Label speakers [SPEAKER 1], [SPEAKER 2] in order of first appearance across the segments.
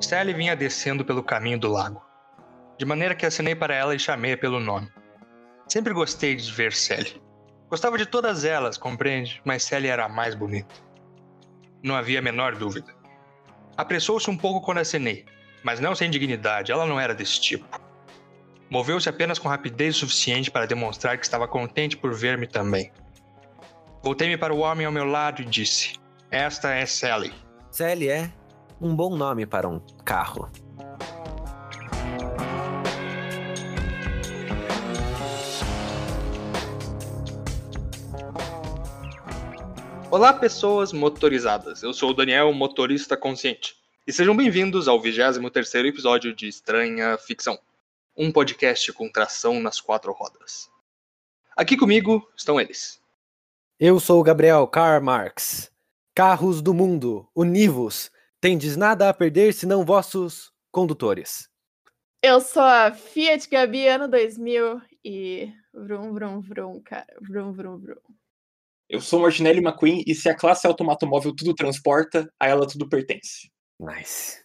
[SPEAKER 1] Sally vinha descendo pelo caminho do lago, de maneira que acenei para ela e chamei-a pelo nome. Sempre gostei de ver Sally. Gostava de todas elas, compreende? Mas Sally era a mais bonita. Não havia a menor dúvida. Apressou-se um pouco quando acenei, mas não sem dignidade, ela não era desse tipo. Moveu-se apenas com rapidez suficiente para demonstrar que estava contente por ver-me também. Voltei-me para o homem ao meu lado e disse: Esta é Sally.
[SPEAKER 2] Sally é um bom nome para um carro.
[SPEAKER 1] Olá, pessoas motorizadas. Eu sou o Daniel, motorista consciente. E sejam bem-vindos ao 23º episódio de Estranha Ficção, um podcast com tração nas quatro rodas. Aqui comigo estão eles.
[SPEAKER 2] Eu sou o Gabriel Karl Marx. Carros do mundo, univos, tendes nada a perder senão vossos condutores.
[SPEAKER 3] Eu sou a Fiat Gabi ano 2000 e vrum vrum vrum, cara, vrum vrum vrum.
[SPEAKER 4] Eu sou Martinelli McQueen e se a classe automatomóvel tudo transporta, a ela tudo pertence.
[SPEAKER 2] Nice.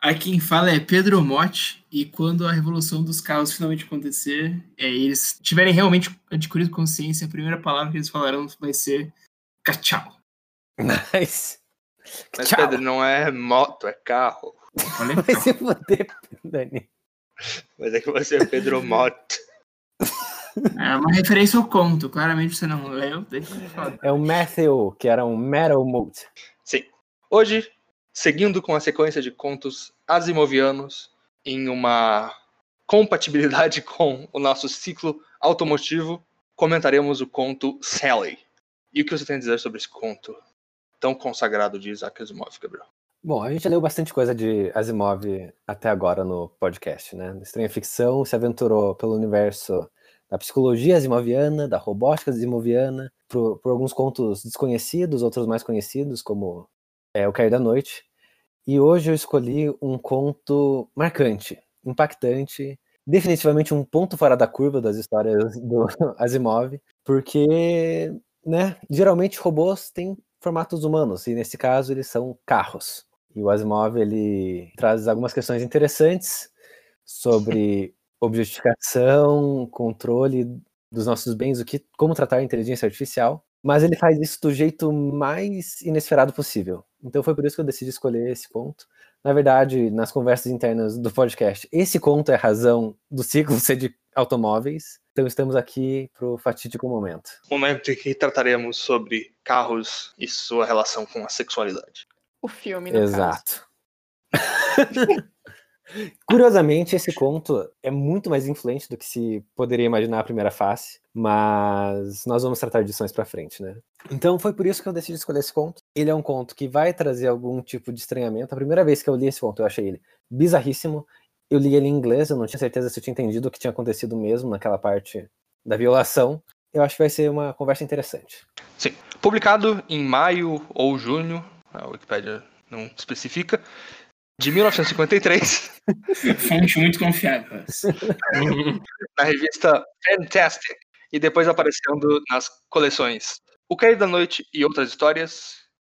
[SPEAKER 5] Aqui quem fala é Pedro Motti, e quando a revolução dos carros finalmente acontecer, é, eles tiverem realmente adquirido consciência, a primeira palavra que eles falarão vai ser cachau.
[SPEAKER 2] Nice.
[SPEAKER 1] Mas
[SPEAKER 2] Tchau.
[SPEAKER 1] Pedro, não é moto, é carro.
[SPEAKER 2] Vai se foder, Dani.
[SPEAKER 1] Mas é que você é Pedro Moto.
[SPEAKER 5] é uma referência ao conto, claramente você não leu. daí fica foda.
[SPEAKER 2] É o Matthew, que era um Metal Moot.
[SPEAKER 1] Sim. Hoje, seguindo com a sequência de contos asimovianos em uma compatibilidade com o nosso ciclo automotivo, comentaremos o conto Sally. E o que você tem a dizer sobre esse conto tão consagrado de Isaac Asimov, Gabriel?
[SPEAKER 2] Bom, a gente leu bastante coisa de Asimov até agora no podcast, né? Estranha Ficção se aventurou pelo universo da psicologia asimoviana, da robótica asimoviana, por, por alguns contos desconhecidos, outros mais conhecidos, como é, O Cair da Noite. E hoje eu escolhi um conto marcante, impactante, definitivamente um ponto fora da curva das histórias do Asimov, porque, né, geralmente robôs têm formatos humanos, e nesse caso eles são carros. E o Asimov ele traz algumas questões interessantes sobre objetificação, controle dos nossos bens, o que, como tratar a inteligência artificial, mas ele faz isso do jeito mais inesperado possível. Então foi por isso que eu decidi escolher esse conto. Na verdade, nas conversas internas do podcast, esse conto é a razão do ciclo ser de automóveis. Então estamos aqui para o fatídico momento.
[SPEAKER 1] Momento em que trataremos sobre carros e sua relação com a sexualidade.
[SPEAKER 3] O filme, no caso.
[SPEAKER 2] Exato. Curiosamente, esse conto é muito mais influente do que se poderia imaginar à primeira face, mas nós vamos tratar disso mais pra frente, né? Então foi por isso que eu decidi escolher esse conto. Ele é um conto que vai trazer algum tipo de estranhamento. A primeira vez que eu li esse conto, eu achei ele bizarríssimo. Eu li ele em inglês, eu não tinha certeza se eu tinha entendido o que tinha acontecido mesmo naquela parte da violação. Eu acho que vai ser uma conversa interessante.
[SPEAKER 1] Sim. Publicado em maio ou junho, a Wikipédia não especifica, de 1953,
[SPEAKER 5] Fonte muito confiável.
[SPEAKER 1] na revista Fantastic, e depois aparecendo nas coleções O Cair da Noite e Outras Histórias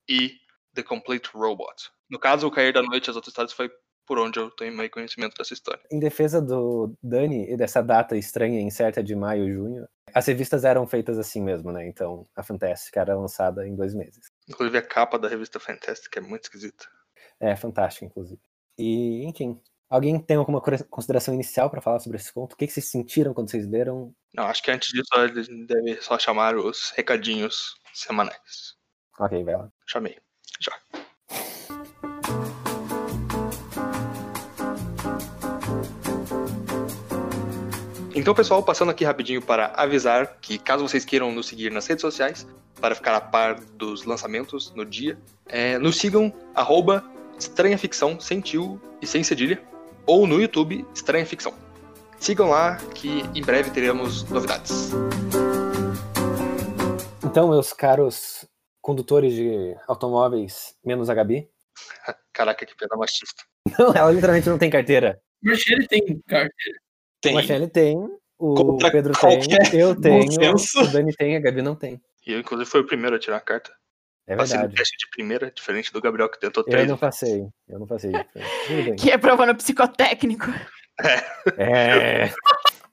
[SPEAKER 1] e The Complete Robot. No caso, O Cair da Noite e as outras histórias foi por onde eu tenho mais conhecimento dessa história.
[SPEAKER 2] Em defesa do Dani e dessa data estranha e incerta de maio e junho, as revistas eram feitas assim mesmo, né? Então a Fantastic era lançada em dois meses.
[SPEAKER 1] Inclusive a capa da revista Fantastic é muito esquisita.
[SPEAKER 2] É fantástico, inclusive. E, enfim, alguém tem alguma consideração inicial para falar sobre esse conto? O que, que vocês sentiram quando vocês leram?
[SPEAKER 1] Não, acho que antes disso a gente deve só chamar os recadinhos semanais.
[SPEAKER 2] Ok, vai lá.
[SPEAKER 1] Chamei. Já. Então, pessoal, passando aqui rapidinho para avisar que caso vocês queiram nos seguir nas redes sociais, para ficar a par dos lançamentos no dia, é, nos sigam, arroba Estranha Ficção, sem tio e sem cedilha, ou no YouTube, Estranha Ficção. Sigam lá que em breve teremos novidades.
[SPEAKER 2] Então, meus caros condutores de automóveis, menos a Gabi.
[SPEAKER 1] Caraca, que piada machista.
[SPEAKER 2] Não, ela literalmente não tem carteira.
[SPEAKER 5] Mas ele tem carteira.
[SPEAKER 4] Tem.
[SPEAKER 2] O Marcelo tem, o
[SPEAKER 4] Contra
[SPEAKER 2] Pedro tem, eu tenho, o Dani tem, a Gabi não tem.
[SPEAKER 1] E eu, inclusive, fui o primeiro a tirar a carta.
[SPEAKER 2] É
[SPEAKER 1] Passei no
[SPEAKER 2] verdade.
[SPEAKER 1] teste de primeira, diferente do Gabriel que tentou
[SPEAKER 2] Eu
[SPEAKER 1] três.
[SPEAKER 2] não passei. Eu não passei.
[SPEAKER 3] Que é provando psicotécnico.
[SPEAKER 2] É.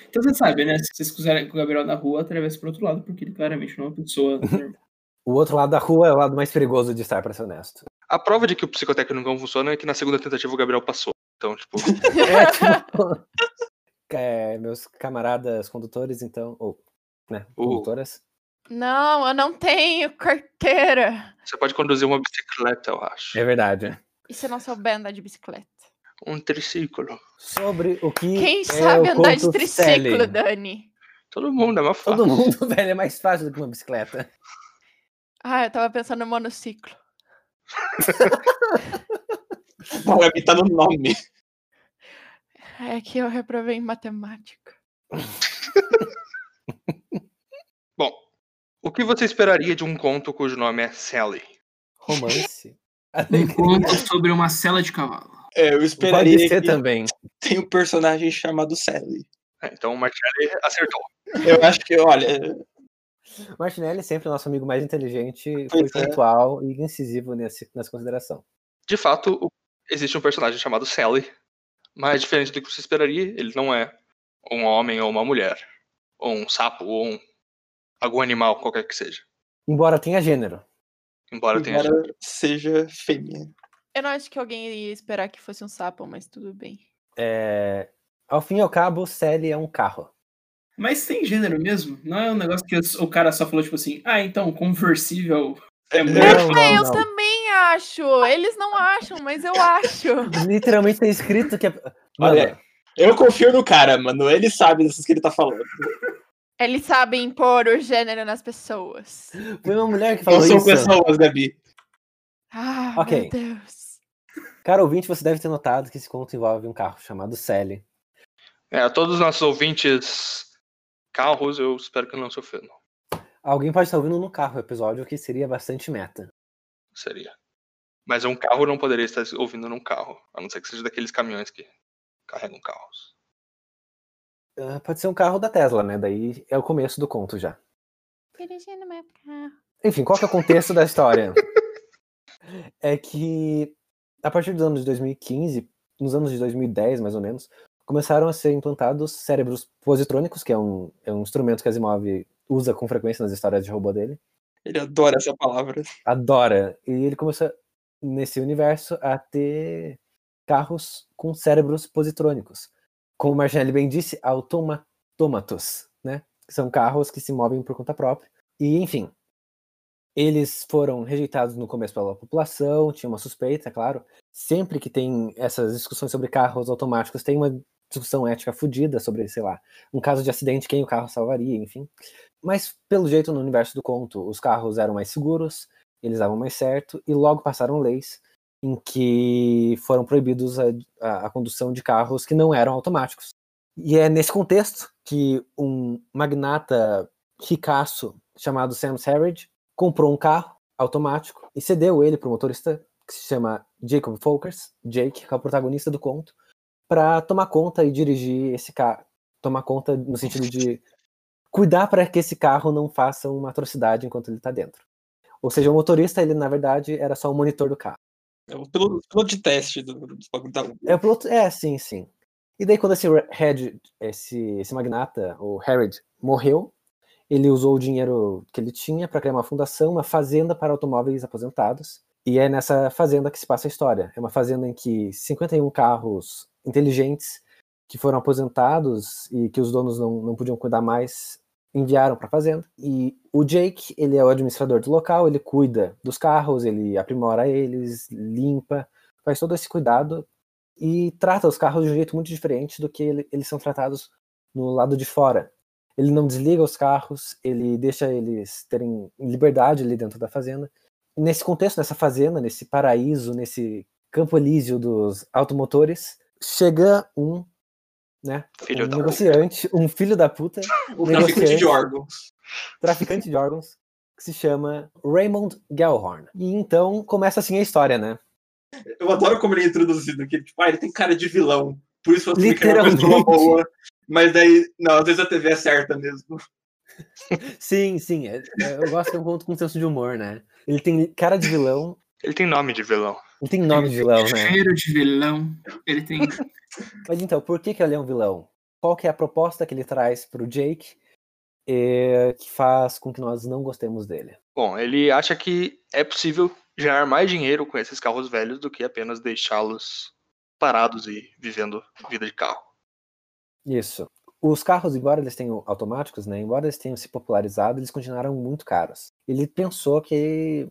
[SPEAKER 5] Então você sabe, né? Se vocês cruzarem com o Gabriel na rua, atravessa pro outro lado, porque ele claramente não é uma pessoa.
[SPEAKER 2] O outro lado da rua é o lado mais perigoso de estar, pra ser honesto.
[SPEAKER 1] A prova de que o psicotécnico não funciona é que na segunda tentativa o Gabriel passou. Então, tipo,
[SPEAKER 2] É, tipo, é, meus camaradas condutores, então. Ou, né,
[SPEAKER 1] O-
[SPEAKER 2] condutoras.
[SPEAKER 3] Não, eu não tenho carteira.
[SPEAKER 1] você pode conduzir uma bicicleta, eu acho.
[SPEAKER 2] É verdade.
[SPEAKER 3] E se não souber andar de bicicleta?
[SPEAKER 1] Um triciclo.
[SPEAKER 2] Sobre o que.
[SPEAKER 3] Quem
[SPEAKER 2] é
[SPEAKER 3] sabe
[SPEAKER 2] o
[SPEAKER 3] andar de triciclo,
[SPEAKER 2] Sally.
[SPEAKER 3] Dani?
[SPEAKER 1] Todo mundo, é uma fácil.
[SPEAKER 2] Todo mundo, velho, é mais fácil do que uma bicicleta.
[SPEAKER 3] Ah, eu tava pensando no monociclo.
[SPEAKER 4] A Gabi tá no nome.
[SPEAKER 3] É que eu reprovei em matemática.
[SPEAKER 1] Que você esperaria de um conto cujo nome é Sally?
[SPEAKER 2] Romance.
[SPEAKER 5] Um conto sobre uma cela de cavalo.
[SPEAKER 4] É, eu esperaria
[SPEAKER 2] Pode ser
[SPEAKER 4] que
[SPEAKER 2] também.
[SPEAKER 4] tem um personagem chamado Sally.
[SPEAKER 1] É, então o Martinelli acertou.
[SPEAKER 4] Eu acho que, olha,
[SPEAKER 2] Martinelli, sempre o nosso amigo mais inteligente, foi
[SPEAKER 4] Pois é.
[SPEAKER 2] pontual e incisivo nesse, nessa consideração.
[SPEAKER 1] De fato, existe um personagem chamado Sally, mas diferente do que você esperaria, ele não é um homem ou uma mulher, ou um sapo, ou um, algum animal, qualquer que seja.
[SPEAKER 2] Embora tenha gênero.
[SPEAKER 1] Embora tenha.
[SPEAKER 4] embora seja fêmea.
[SPEAKER 3] Eu não acho que alguém ia esperar que fosse um sapo, mas tudo bem.
[SPEAKER 2] É, Ao fim e ao cabo, Sally é um carro.
[SPEAKER 5] Mas tem gênero mesmo? Não é um negócio que o cara só falou, tipo assim, ah, então, conversível é mulher.
[SPEAKER 2] Não,
[SPEAKER 3] É, eu
[SPEAKER 2] não, não.
[SPEAKER 3] também acho. Eles não acham, mas eu acho.
[SPEAKER 2] Literalmente tem escrito que é.
[SPEAKER 4] Olha, Eu confio no cara, mano. Ele sabe dessas que ele tá falando.
[SPEAKER 3] Eles sabem impor o gênero nas pessoas.
[SPEAKER 2] foi uma mulher que
[SPEAKER 4] Não
[SPEAKER 2] falou
[SPEAKER 4] são
[SPEAKER 2] isso.
[SPEAKER 4] pessoas, Gabi.
[SPEAKER 3] Ah,
[SPEAKER 2] Ok.
[SPEAKER 3] meu Deus.
[SPEAKER 2] Cara ouvinte, você deve ter notado que esse conto envolve um carro chamado Sally.
[SPEAKER 1] É, a todos os nossos ouvintes carros, eu espero que não se ofendam.
[SPEAKER 2] Alguém pode estar ouvindo no carro o episódio, o que seria bastante meta.
[SPEAKER 1] Seria. Mas um carro não poderia estar ouvindo num carro, a não ser que seja daqueles caminhões que carregam carros.
[SPEAKER 2] Ah, pode ser um carro da Tesla, né? Daí é o começo do conto já.
[SPEAKER 3] Dirigindo meu carro.
[SPEAKER 2] Enfim, qual que é o contexto da história? É que a partir dos anos de 2015, nos anos de 2010 mais ou menos, começaram a ser implantados cérebros positrônicos, que é um, é um instrumento que a Asimov usa com frequência nas histórias de robô dele.
[SPEAKER 4] Ele adora essa palavra.
[SPEAKER 2] Adora. E ele começou, nesse universo, a ter carros com cérebros positrônicos. Como o Martinelli bem disse, automatômatos, né? São carros que se movem por conta própria. E, enfim, eles foram rejeitados no começo pela população, tinha uma suspeita, é claro. Sempre que tem essas discussões sobre carros automáticos, tem uma discussão ética fodida sobre, sei lá, um caso de acidente, quem o carro salvaria, enfim. Mas, pelo jeito, no universo do conto, os carros eram mais seguros, eles davam mais certo, e logo passaram leis em que foram proibidos a, a, a condução de carros que não eram automáticos. E é nesse contexto que um magnata ricaço chamado Sam Harridge comprou um carro automático e cedeu ele para o motorista que se chama Jacob Folkers, Jake, que é o protagonista do conto, para tomar conta e dirigir esse carro. Tomar conta no sentido de cuidar para que esse carro não faça uma atrocidade enquanto ele está dentro. Ou seja, o motorista, ele na verdade era só o monitor do carro.
[SPEAKER 4] É o piloto, piloto de teste do, do da
[SPEAKER 2] É o piloto, é, sim, sim. E daí quando esse head, esse, esse magnata, o Harrod, morreu, ele usou o dinheiro que ele tinha para criar uma fundação, uma fazenda para automóveis aposentados. E é nessa fazenda que se passa a história. É uma fazenda em que 51 carros inteligentes que foram aposentados e que os donos não, não podiam cuidar mais enviaram para a fazenda. E o Jake, ele é o administrador do local, ele cuida dos carros, ele aprimora eles, limpa, faz todo esse cuidado e trata os carros de um jeito muito diferente do que ele, eles são tratados no lado de fora. Ele não desliga os carros, ele deixa eles terem liberdade ali dentro da fazenda. Nesse contexto, nessa fazenda, nesse paraíso, nesse campo elíseo dos automotores, chega um, né,
[SPEAKER 1] Filho
[SPEAKER 2] um
[SPEAKER 1] da
[SPEAKER 2] negociante, um filho da puta,
[SPEAKER 4] O traficante de órgãos.
[SPEAKER 2] traficante de órgãos, que se chama Raymond Gellhorn. E então começa assim a história, né?
[SPEAKER 4] Eu adoro como ele é introduzido aqui. Tipo, ah, ele tem cara de vilão. Por isso achei que era uma pessoa boa. Mas daí, não, às vezes a TV é certa mesmo.
[SPEAKER 2] Sim, sim. é- é- eu gosto que é um conto com senso de humor, né? Ele tem cara de vilão,
[SPEAKER 1] Ele tem nome de vilão.
[SPEAKER 2] Ele tem nome de vilão, né?
[SPEAKER 5] Cheiro de vilão. Ele tem.
[SPEAKER 2] Mas então, por que, que ele é um vilão? Qual que é a proposta que ele traz pro Jake eh, que faz com que nós não gostemos dele?
[SPEAKER 1] Bom, ele acha que é possível gerar mais dinheiro com esses carros velhos do que apenas deixá-los parados e vivendo vida de carro.
[SPEAKER 2] Isso. Os carros, embora eles tenham automáticos, né? Embora eles tenham se popularizado, eles continuaram muito caros. Ele pensou que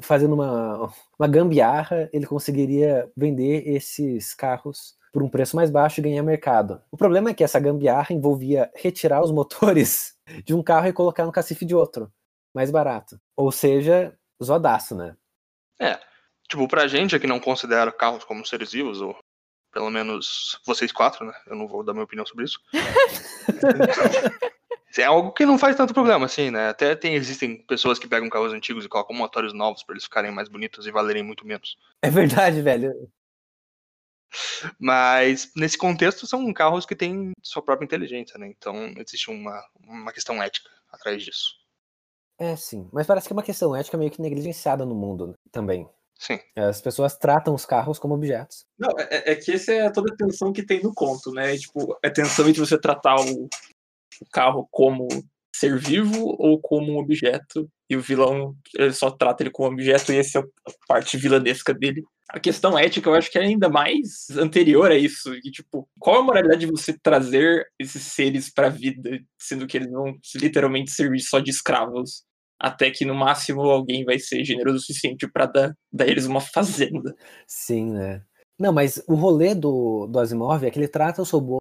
[SPEAKER 2] fazendo uma, uma gambiarra, ele conseguiria vender esses carros por um preço mais baixo e ganhar mercado. O problema é que essa gambiarra envolvia retirar os motores de um carro e colocar no cacife de outro, mais barato. Ou seja, zoadaço, né?
[SPEAKER 1] Tipo, pra gente que não considera carros como seres vivos, ou pelo menos vocês quatro, né? Eu não vou dar minha opinião sobre isso. é algo que não faz tanto problema, assim, né? Até tem, existem pessoas que pegam carros antigos e colocam motores novos pra eles ficarem mais bonitos e valerem muito menos.
[SPEAKER 2] É verdade, velho.
[SPEAKER 1] Mas nesse contexto são carros que têm sua própria inteligência, né? Então existe uma, uma questão ética atrás disso.
[SPEAKER 2] É, sim. Mas parece que é uma questão ética meio que negligenciada no mundo também.
[SPEAKER 1] Sim.
[SPEAKER 2] As pessoas tratam os carros como objetos.
[SPEAKER 4] Não, é, é que essa é toda a tensão que tem no conto, né? Tipo, a tensão entre você tratar o, o carro como ser vivo ou como um objeto, e o vilão ele só trata ele como objeto, e essa é a parte vilanesca dele. A questão ética eu acho que é ainda mais anterior a isso. E, tipo, qual a moralidade de você trazer esses seres pra vida, sendo que eles vão literalmente servir só de escravos? Até que no máximo alguém vai ser generoso o suficiente pra dar, dar eles uma fazenda.
[SPEAKER 2] Sim, né? Não, mas o rolê do, do Asimov é que ele trata os robôs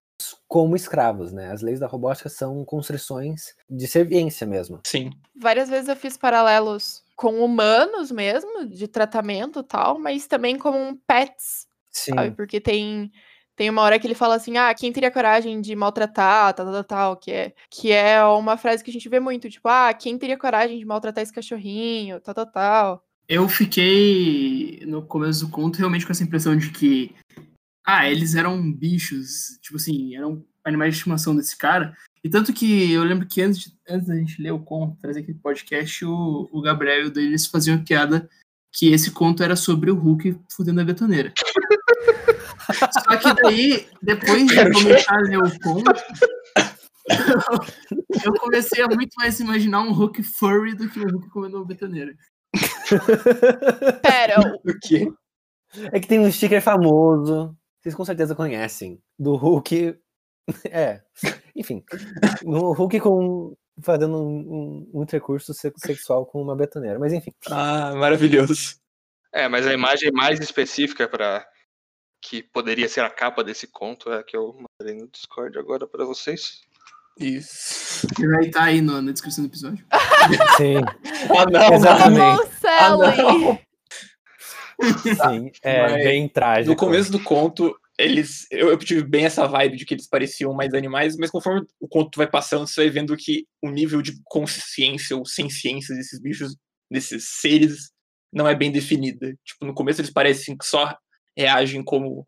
[SPEAKER 2] como escravos, né? As leis da robótica são construções de serviência mesmo.
[SPEAKER 4] Sim.
[SPEAKER 3] Várias vezes eu fiz paralelos com humanos mesmo, de tratamento e tal, mas também com pets,
[SPEAKER 2] Sim.
[SPEAKER 3] sabe? Porque tem, tem uma hora que ele fala assim, ah, quem teria coragem de maltratar, tal, tal, tal, que é, que é uma frase que a gente vê muito, tipo, ah, quem teria coragem de maltratar esse cachorrinho, tal, tal, tal.
[SPEAKER 5] Eu fiquei no começo do conto realmente com essa impressão de que. Ah, eles eram bichos, tipo assim, eram animais de estimação desse cara. E tanto que eu lembro que antes, de, antes da gente ler o conto, trazer aquele podcast, o, o Gabriel e o deles faziam piada que esse conto era sobre o Hulk fudendo a betoneira. Só que daí, depois de começar a ler o conto, eu comecei a muito mais imaginar um Hulk furry do que um Hulk comendo uma betoneira.
[SPEAKER 3] Pera, o-
[SPEAKER 4] O quê?
[SPEAKER 2] É que tem um sticker famoso, vocês com certeza conhecem, do Hulk. É, enfim, no Hulk com fazendo um, um, um intercurso se- sexual com uma betoneira, mas enfim.
[SPEAKER 4] Ah, maravilhoso.
[SPEAKER 1] É, mas a imagem mais específica para que poderia ser a capa desse conto é a que eu mandei no Discord agora para vocês.
[SPEAKER 4] Isso.
[SPEAKER 5] Que vai estar aí no- na descrição do episódio.
[SPEAKER 2] Sim,
[SPEAKER 4] Ah, não,
[SPEAKER 2] Exatamente.
[SPEAKER 3] Alô, Sally!
[SPEAKER 2] sim, é
[SPEAKER 4] Mas
[SPEAKER 2] bem trágico.
[SPEAKER 4] No começo do conto, eles. Eu, eu tive bem essa vibe de que eles pareciam mais animais, mas conforme o conto vai passando, você vai vendo que o nível de consciência ou ciência desses bichos, desses seres, não é bem definida. Tipo, no começo eles parecem que só reagem como,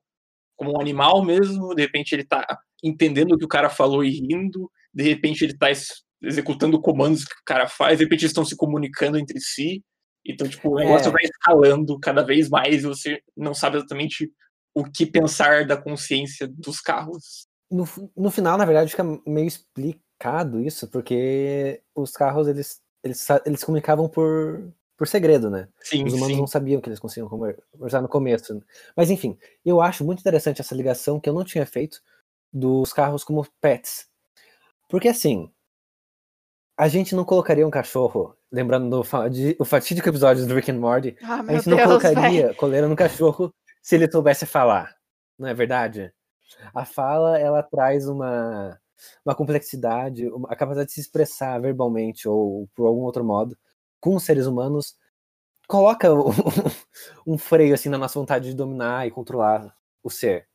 [SPEAKER 4] como um animal mesmo, de repente ele tá entendendo o que o cara falou e rindo, de repente ele tá ex- executando comandos que o cara faz, de repente eles estão se comunicando entre si. Então, tipo, o negócio
[SPEAKER 2] É.
[SPEAKER 4] vai escalando cada vez mais e você não sabe exatamente o que pensar da consciência dos carros.
[SPEAKER 2] No, no final, na verdade, fica meio explicado isso, porque os carros, eles, eles, eles comunicavam por, por segredo, né?
[SPEAKER 4] Sim,
[SPEAKER 2] Os humanos
[SPEAKER 4] sim.
[SPEAKER 2] não sabiam que eles conseguiam conver- conversar no começo. né? Mas enfim, eu acho muito interessante essa ligação que eu não tinha feito dos carros como pets. Porque assim, a gente não colocaria um cachorro, lembrando do de- o fatídico episódio do Rick and Morty,
[SPEAKER 3] Ah,
[SPEAKER 2] a gente não
[SPEAKER 3] Deus,
[SPEAKER 2] colocaria coleira no cachorro se ele soubesse falar. Não é verdade? A fala, ela traz uma, uma complexidade, uma- a capacidade de se expressar verbalmente ou por algum outro modo com os seres humanos coloca um, um freio assim na nossa vontade de dominar e controlar o ser.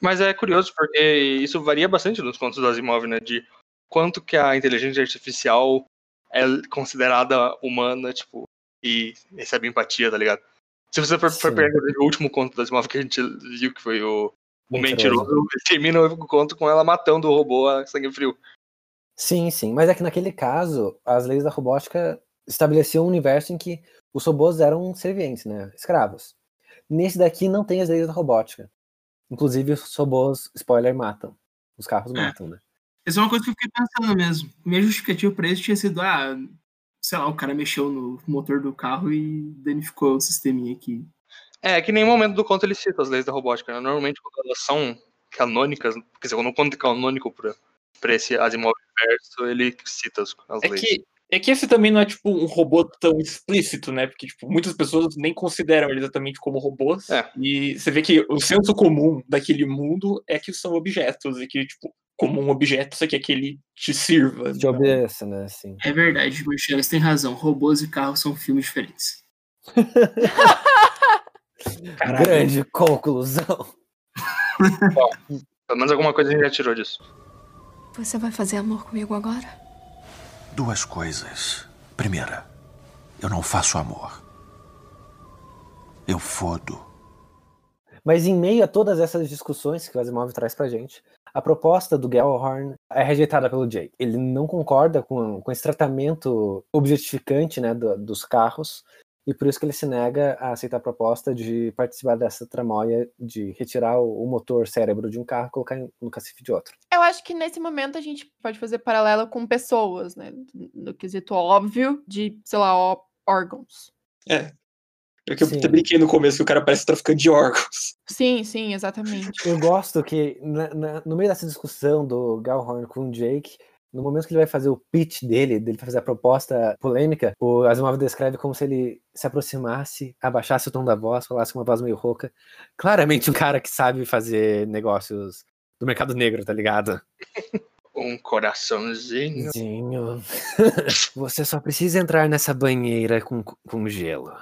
[SPEAKER 1] Mas é curioso porque isso varia bastante nos contos do Asimov, né? De quanto que a inteligência artificial é considerada humana, tipo, e recebe empatia, tá ligado? Se você for, for pegar o último conto do Asimov que a gente viu, que foi o, o
[SPEAKER 2] Mentiroso.
[SPEAKER 1] Mentiroso, termina o conto com ela matando o robô a sangue frio.
[SPEAKER 2] Sim, sim. Mas é que naquele caso, as leis da robótica estabeleciam um universo em que os robôs eram servientes, né? Escravos. Nesse daqui não tem as leis da robótica. Inclusive, os robôs, spoiler, matam. Os carros
[SPEAKER 5] É.
[SPEAKER 2] matam, né?
[SPEAKER 5] Essa é uma coisa que eu fiquei pensando mesmo. Minha justificativa pra isso tinha sido, ah, sei lá, o cara mexeu no motor do carro e danificou o sisteminha aqui.
[SPEAKER 1] É, que em nenhum momento do conto ele cita as leis da robótica, né? Normalmente quando elas são canônicas, quer dizer, quando o conto é canônico pra, pra esse Asimov verso, ele cita as, as
[SPEAKER 4] É
[SPEAKER 1] leis.
[SPEAKER 4] que, é que esse também não é tipo um robô tão explícito, né? Porque tipo, muitas pessoas nem consideram ele exatamente como robôs.
[SPEAKER 1] É.
[SPEAKER 4] E você vê que o senso comum daquele mundo é que são objetos e que, tipo, como um objeto, você quer que ele te sirva.
[SPEAKER 2] Te obedeça, né? Assim.
[SPEAKER 5] É verdade, Marcelo, você tem razão. Robôs e carros são filmes diferentes.
[SPEAKER 4] Caralho.
[SPEAKER 2] Grande conclusão.
[SPEAKER 1] Pelo menos alguma coisa a gente já tirou disso.
[SPEAKER 6] Você vai fazer amor comigo agora?
[SPEAKER 7] Duas coisas. Primeira, eu não faço amor. Eu fodo.
[SPEAKER 2] Mas em meio a todas essas discussões que o Asimov traz pra gente, a proposta do Gellhorn é rejeitada pelo Jake. Ele não concorda com, com esse tratamento objetificante né, do- dos carros, e por isso que ele se nega a aceitar a proposta de participar dessa tramóia de retirar o, motor cérebro de um carro e colocar em- no cacife de outro.
[SPEAKER 3] Eu acho que nesse momento a gente pode fazer paralelo com pessoas, né? No quesito óbvio de, sei lá, órgãos.
[SPEAKER 4] É que eu
[SPEAKER 2] Sim.
[SPEAKER 4] até brinquei no começo que o cara parece traficante de órgãos.
[SPEAKER 3] Sim, sim, exatamente.
[SPEAKER 2] Eu gosto que na- na- no meio dessa discussão do Gellhorn com o Jake, no momento que ele vai fazer o pitch dele, dele fazer a proposta polêmica, o Asimov descreve como se ele se aproximasse, abaixasse o tom da voz, falasse com uma voz meio rouca. Claramente um cara que sabe fazer negócios do mercado negro, tá ligado?
[SPEAKER 1] Um coraçãozinho.
[SPEAKER 2] Zinho. Você só precisa entrar nessa banheira com, com gelo.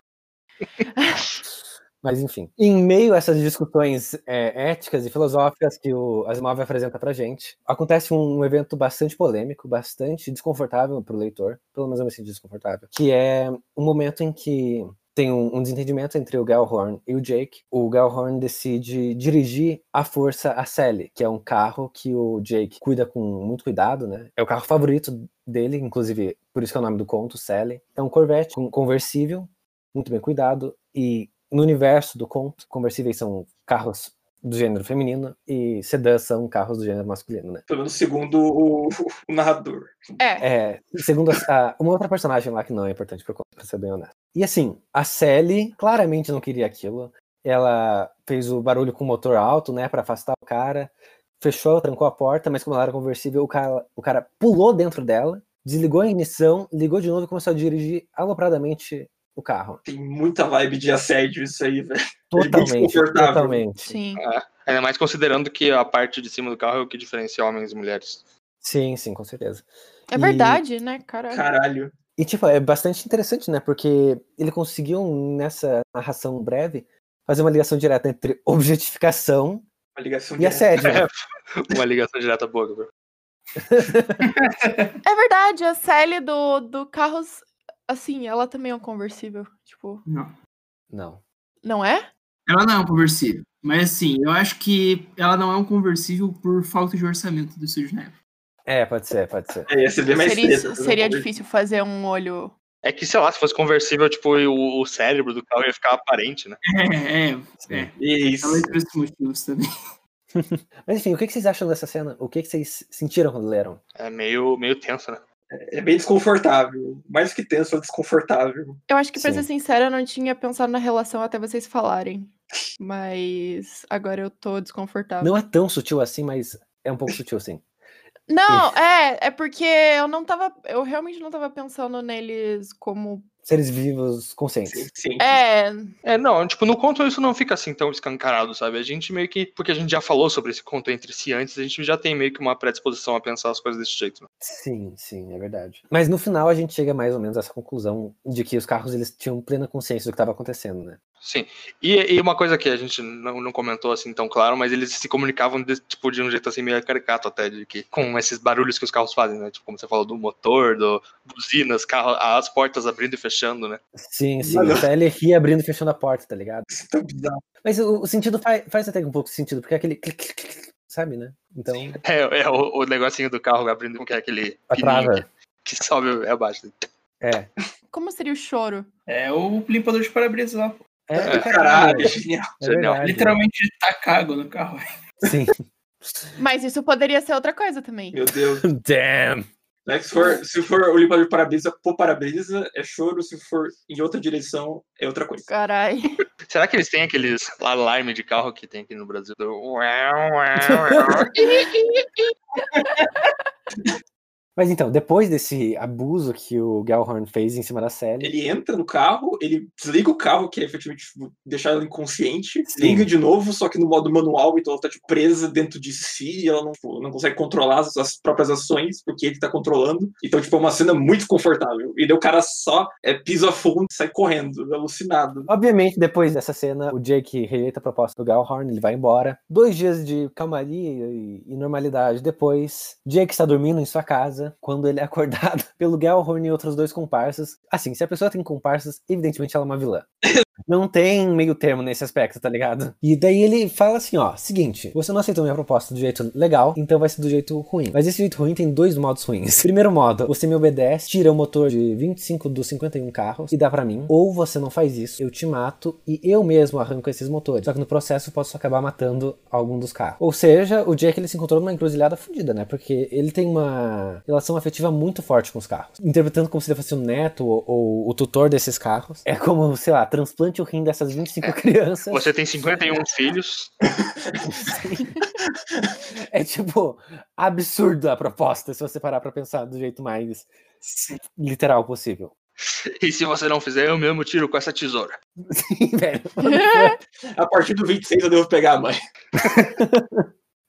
[SPEAKER 2] Mas enfim, em meio a essas discussões é, éticas e filosóficas que o Asimov apresenta pra gente, acontece um evento bastante polêmico, bastante desconfortável pro leitor, pelo menos eu me sinto desconfortável, que é um momento em que tem um, um desentendimento entre o Gellhorn e o Jake. O Gellhorn decide dirigir à força a Sally, que é um carro que o Jake cuida com muito cuidado, né? É o carro favorito dele, inclusive por isso que é o nome do conto, Sally. É um Corvette com- conversível, muito bem cuidado, e no universo do conto, conversíveis são carros do gênero feminino e sedãs são carros do gênero masculino, né?
[SPEAKER 4] Pelo menos segundo o, o narrador.
[SPEAKER 3] É,
[SPEAKER 2] É, segundo a, a- uma outra personagem lá que não é importante pra, pra ser bem honesto. E assim, a Sally claramente não queria aquilo. Ela fez o barulho com o motor alto, né, Pra afastar o cara. Fechou, trancou a porta, mas como ela era conversível, o cara, o cara pulou dentro dela, desligou a ignição, ligou de novo e começou a dirigir alopradamente o carro.
[SPEAKER 4] Tem muita vibe de assédio isso aí, velho. É
[SPEAKER 2] Totalmente,
[SPEAKER 4] desconfortável.
[SPEAKER 2] totalmente.
[SPEAKER 3] sim.
[SPEAKER 1] Ainda mais considerando que a parte de cima do carro é o que diferencia homens e mulheres.
[SPEAKER 2] Sim, sim, com certeza.
[SPEAKER 3] É
[SPEAKER 2] E-
[SPEAKER 3] verdade, né, cara?
[SPEAKER 4] Caralho.
[SPEAKER 2] E, tipo, é bastante interessante, né? Porque ele conseguiu, nessa narração breve, fazer uma ligação direta entre objetificação
[SPEAKER 4] Uma ligação
[SPEAKER 2] e
[SPEAKER 4] direta.
[SPEAKER 2] assédio. né?
[SPEAKER 1] Uma ligação direta boa, bro.
[SPEAKER 3] É verdade, a Sally do, do Carros, assim, ela também é um conversível. Tipo,
[SPEAKER 5] Não.
[SPEAKER 2] Não.
[SPEAKER 3] não é?
[SPEAKER 5] Ela não é um conversível. Mas assim, eu acho que ela não é um conversível por falta de orçamento do estúdio época.
[SPEAKER 2] É, pode ser, pode ser.
[SPEAKER 4] É, ia ser bem mais
[SPEAKER 3] Seria,
[SPEAKER 4] treta,
[SPEAKER 3] seria difícil fazer um olho.
[SPEAKER 1] É que, sei lá, se fosse conversível, tipo, o, o cérebro do carro ia ficar aparente, né?
[SPEAKER 5] É, é, é.
[SPEAKER 4] Isso.
[SPEAKER 5] Talvez por esses motivos também.
[SPEAKER 2] Mas enfim, o que vocês acham dessa cena? O que que vocês sentiram quando leram?
[SPEAKER 1] É meio, meio tenso, né?
[SPEAKER 4] É bem desconfortável. Mais do que tenso, é desconfortável.
[SPEAKER 3] Eu acho que, pra ser
[SPEAKER 2] Sim.
[SPEAKER 3] sincera, eu não tinha pensado na relação até vocês falarem. Mas agora eu tô desconfortável.
[SPEAKER 2] Não é tão sutil assim, mas é um pouco sutil, sim.
[SPEAKER 3] Não, é, é porque eu não tava. Eu realmente não tava pensando neles como.
[SPEAKER 2] Seres vivos
[SPEAKER 4] Sim,
[SPEAKER 2] conscientes.
[SPEAKER 4] sim.
[SPEAKER 3] É,
[SPEAKER 1] É, não, tipo, no conto isso não fica assim tão escancarado, sabe? A gente meio que, porque a gente já falou sobre esse conto entre si antes, a gente já tem meio que uma predisposição a pensar as coisas desse jeito, né?
[SPEAKER 2] Sim, sim, é verdade. Mas no final a gente chega mais ou menos a essa conclusão de que os carros eles tinham plena consciência do que estava acontecendo, né?
[SPEAKER 1] Sim. E, e uma coisa que a gente não, não comentou assim tão claro, mas eles se comunicavam de, tipo, de um jeito assim meio caricato até, de que com esses barulhos que os carros fazem, né? Tipo, como você falou, do motor, do buzinas, carro, as portas abrindo e fechando, né?
[SPEAKER 2] Sim, sim.
[SPEAKER 4] Valeu.
[SPEAKER 2] Sally ria abrindo e fechando a porta, tá ligado?
[SPEAKER 4] Isso é tão bizarro.
[SPEAKER 2] Mas o, o sentido faz, faz até um pouco de sentido, porque é aquele clique, clique, clique, sabe, né? Então,
[SPEAKER 1] É, é o, o negocinho do carro abrindo com que é aquele
[SPEAKER 2] a
[SPEAKER 1] pininho
[SPEAKER 2] trava.
[SPEAKER 1] que, que sobe abaixo.
[SPEAKER 2] É.
[SPEAKER 3] Como seria o choro?
[SPEAKER 5] É o limpador de para-brisa lá. Pô.
[SPEAKER 2] É,
[SPEAKER 4] Caralho, genial.
[SPEAKER 2] É
[SPEAKER 1] Genial.
[SPEAKER 2] verdade.
[SPEAKER 5] Literalmente tacar água no carro.
[SPEAKER 2] Sim.
[SPEAKER 3] Mas isso poderia ser outra coisa também.
[SPEAKER 4] Meu Deus.
[SPEAKER 2] Damn.
[SPEAKER 4] Né, se, for, se for o limpador de para-brisa por para-brisa, é choro. Se for em outra direção, é outra coisa.
[SPEAKER 3] Caralho.
[SPEAKER 1] Será que eles têm aqueles alarme de carro que tem aqui no Brasil? Do...
[SPEAKER 2] Mas então, depois desse abuso que o Gellhorn fez em cima da Sally,
[SPEAKER 4] Ele entra no carro, ele desliga o carro, que é efetivamente tipo, deixar ela inconsciente,
[SPEAKER 2] Sim.
[SPEAKER 4] liga de novo, só que no modo manual, então ela tá tipo, presa dentro de si, e ela não, tipo, não consegue controlar as, as próprias ações, porque ele tá controlando. Então, tipo, é uma cena muito confortável. E daí o cara só é, pisa fundo e sai correndo, alucinado.
[SPEAKER 2] Obviamente, depois dessa cena, o Jake rejeita a proposta do Gellhorn, ele vai embora. Dois dias de calmaria e, e normalidade depois, Jake está dormindo em sua casa quando ele é acordado pelo Gellhorn e outros dois comparsas. Assim, se a pessoa tem comparsas, evidentemente ela é uma vilã. Não tem meio termo nesse aspecto, tá ligado? E daí ele fala assim, ó, seguinte, você não aceitou minha proposta do jeito legal, então vai ser do jeito ruim. Mas esse jeito ruim tem dois modos ruins. Primeiro modo, você me obedece, tira o motor de 25 dos 51 carros e dá pra mim. Ou você não faz isso, eu te mato e eu mesmo arranco esses motores. Só que no processo eu posso acabar matando algum dos carros. Ou seja, o Jack ele se encontrou numa encruzilhada fodida, né? Porque ele tem uma relação afetiva muito forte com os carros. Interpretando como se ele fosse o neto ou, ou o tutor desses carros. É como, sei lá, transplante o rim dessas 25 crianças.
[SPEAKER 1] Você tem 51 filhos.
[SPEAKER 2] É tipo absurdo a proposta, se você parar pra pensar do jeito mais literal possível.
[SPEAKER 1] E se você não fizer, eu mesmo tiro com essa tesoura.
[SPEAKER 2] Sim, velho.
[SPEAKER 4] A partir do 26 eu devo pegar a mãe.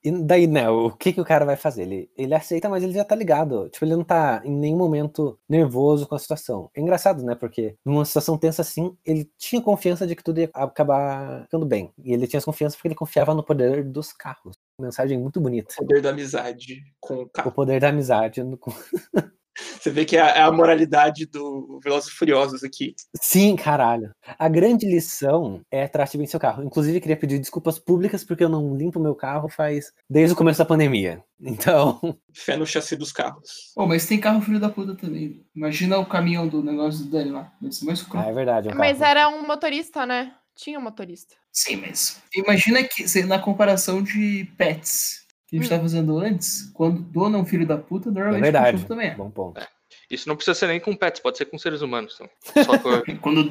[SPEAKER 2] E daí, né, o que, que o cara vai fazer? Ele, ele aceita, mas ele já tá ligado. Tipo, ele não tá em nenhum momento nervoso com a situação. É engraçado, né? Porque numa situação tensa assim, ele tinha confiança de que tudo ia acabar ficando bem. E ele tinha essa confiança porque ele confiava no poder dos carros. Mensagem muito bonita.
[SPEAKER 4] O poder da amizade com o
[SPEAKER 2] O
[SPEAKER 4] carro.
[SPEAKER 2] poder da amizade. no-
[SPEAKER 4] Você vê que é a, é a moralidade do Velozes e Furiosos aqui.
[SPEAKER 2] Sim, caralho. A grande lição é trate bem seu carro. Inclusive, queria pedir desculpas públicas porque eu não limpo meu carro faz desde o começo da pandemia. Então,
[SPEAKER 4] Fé no chassi dos carros.
[SPEAKER 5] Pô, mas tem carro filho da puta também. Imagina o caminhão do negócio do Dani lá. Deve ser mais
[SPEAKER 2] ah, é verdade. É um
[SPEAKER 3] Mas era um motorista, né? Tinha um motorista.
[SPEAKER 5] Sim, mas imagina que na comparação de pets que a gente
[SPEAKER 3] Hum.
[SPEAKER 5] tava fazendo antes, quando dona é um filho da puta,
[SPEAKER 2] É
[SPEAKER 5] normalmente o
[SPEAKER 2] verdade.
[SPEAKER 5] cachorro também é.
[SPEAKER 2] Bom ponto.
[SPEAKER 1] Isso não precisa ser nem com pets, pode ser com seres humanos. Então. Só que-
[SPEAKER 5] Quando o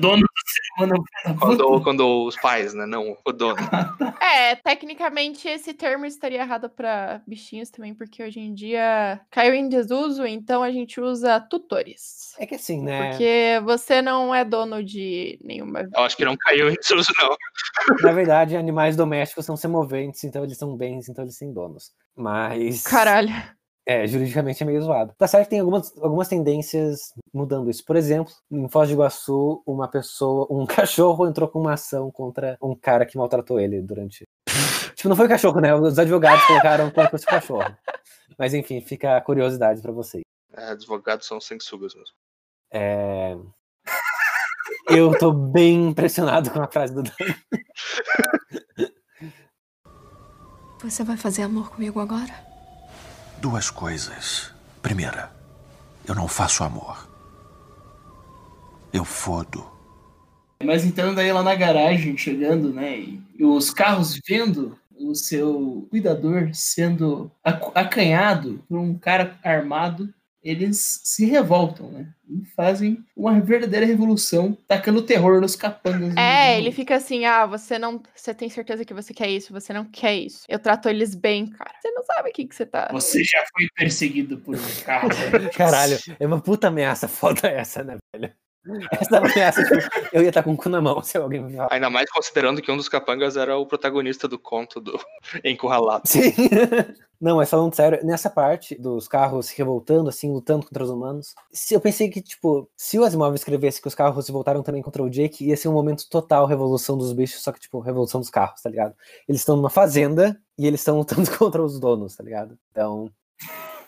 [SPEAKER 1] quando, quando os pais, né? Não o dono.
[SPEAKER 3] É, tecnicamente esse termo estaria errado pra bichinhos também, porque hoje em dia caiu em desuso, então a gente usa tutores.
[SPEAKER 2] É que assim, né?
[SPEAKER 3] Porque você não é dono de nenhuma.
[SPEAKER 1] Eu acho que não caiu em desuso, não.
[SPEAKER 2] Na verdade, animais domésticos são semoventes, então eles são bens, então eles têm donos. Mas.
[SPEAKER 3] Caralho.
[SPEAKER 2] É, juridicamente é meio zoado. Tá certo que tem algumas, algumas tendências mudando isso. Por exemplo, em Foz do Iguaçu, uma pessoa, um cachorro entrou com uma ação contra um cara que maltratou ele durante. tipo, não foi o cachorro, né? Os advogados colocaram contra esse cachorro. Mas enfim, fica a curiosidade pra vocês.
[SPEAKER 1] É, advogados são sanguessugas mesmo.
[SPEAKER 2] É... Eu tô bem impressionado com a frase do Dani.
[SPEAKER 6] Você vai fazer amor comigo agora?
[SPEAKER 7] Duas coisas. Primeira, eu não faço amor. Eu fodo.
[SPEAKER 5] Mas então daí lá na garagem, chegando, né? E, os carros vendo o seu cuidador sendo acanhado por um cara armado, eles se revoltam, né? E fazem uma verdadeira revolução, tacando terror nos capangas.
[SPEAKER 3] É, ele fica assim: ah, você não. Você tem certeza que você quer isso? Você não quer isso. Eu trato eles bem, cara. Você não sabe o que, que você tá.
[SPEAKER 5] Você já foi perseguido por um carro.
[SPEAKER 2] Caralho, é uma puta ameaça foda essa, né, velho? Essa ameaça, tipo, eu ia estar com o cu na mão se alguém me falar.
[SPEAKER 1] Ainda mais considerando que um dos capangas era o protagonista do conto do Encurralado.
[SPEAKER 2] Sim. Não, mas falando sério, nessa parte dos carros se revoltando, assim, lutando contra os humanos, se eu pensei que, tipo, se o Asimov escrevesse que os carros se voltaram também contra o Jake, ia ser um momento total revolução dos bichos, só que, tipo, revolução dos carros, tá ligado? Eles estão numa fazenda e eles estão lutando contra os donos, tá ligado? Então.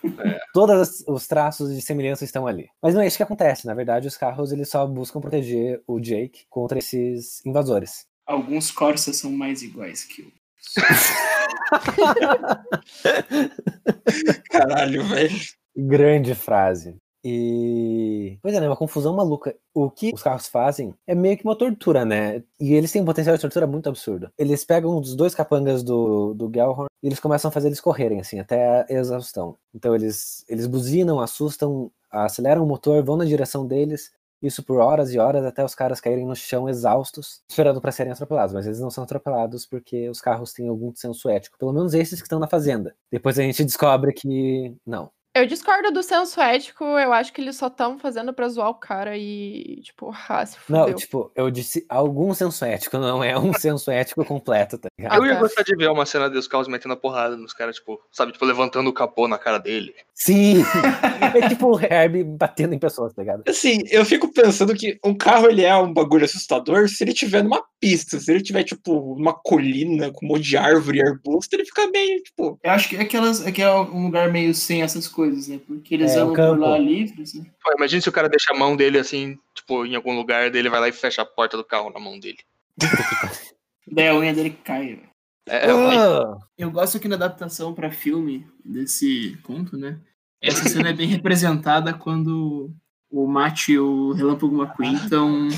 [SPEAKER 2] Todos os traços de semelhança estão ali. Mas não é isso que acontece. Na verdade, os carros eles só buscam proteger o Jake contra esses invasores.
[SPEAKER 5] Alguns Corsas são mais iguais que o
[SPEAKER 4] Caralho, velho.
[SPEAKER 2] Grande frase. E. Pois é, né? Uma confusão maluca. O que os carros fazem é meio que uma tortura, né? E eles têm um potencial de tortura muito absurdo. Eles pegam os dois capangas do, do Gellhorn e eles começam a fazer eles correrem, assim, até a exaustão. Então eles, eles buzinam, assustam, aceleram o motor, vão na direção deles. Isso por horas e horas até os caras caírem no chão exaustos, esperando para serem atropelados. Mas eles não são atropelados porque os carros têm algum senso ético. Pelo menos esses que estão na fazenda. Depois a gente descobre que não.
[SPEAKER 3] Eu discordo do senso ético, eu acho que eles só estão fazendo pra zoar o cara e, tipo, ah, se fudeu.
[SPEAKER 2] Não, tipo, eu disse algum senso ético, não é um senso ético completo, tá ligado?
[SPEAKER 1] Eu ia gostar de ver uma cena dos carros metendo a porrada nos caras, tipo, sabe, tipo, levantando o capô na cara dele.
[SPEAKER 2] Sim! é tipo o Herbie batendo em pessoas, tá ligado?
[SPEAKER 4] Assim, eu fico pensando que um carro ele é um bagulho assustador se ele tiver numa pista. Se ele tiver, tipo, numa colina com um monte de árvore e arbusto, ele fica meio, tipo.
[SPEAKER 5] Eu acho que é, aquelas, é que é um lugar meio sem essas coisas, né? Porque eles
[SPEAKER 2] É,
[SPEAKER 5] andam por lá livres, né?
[SPEAKER 1] Pô, imagina se o cara deixa a mão dele assim, tipo, em algum lugar dele, vai lá e fecha a porta do carro na mão dele.
[SPEAKER 5] Daí a unha dele cai, velho.
[SPEAKER 1] É, é.
[SPEAKER 2] Ah!
[SPEAKER 5] Eu gosto que na adaptação pra filme desse conto, né? Essa cena é bem representada quando o Matt e o Relâmpago McQueen estão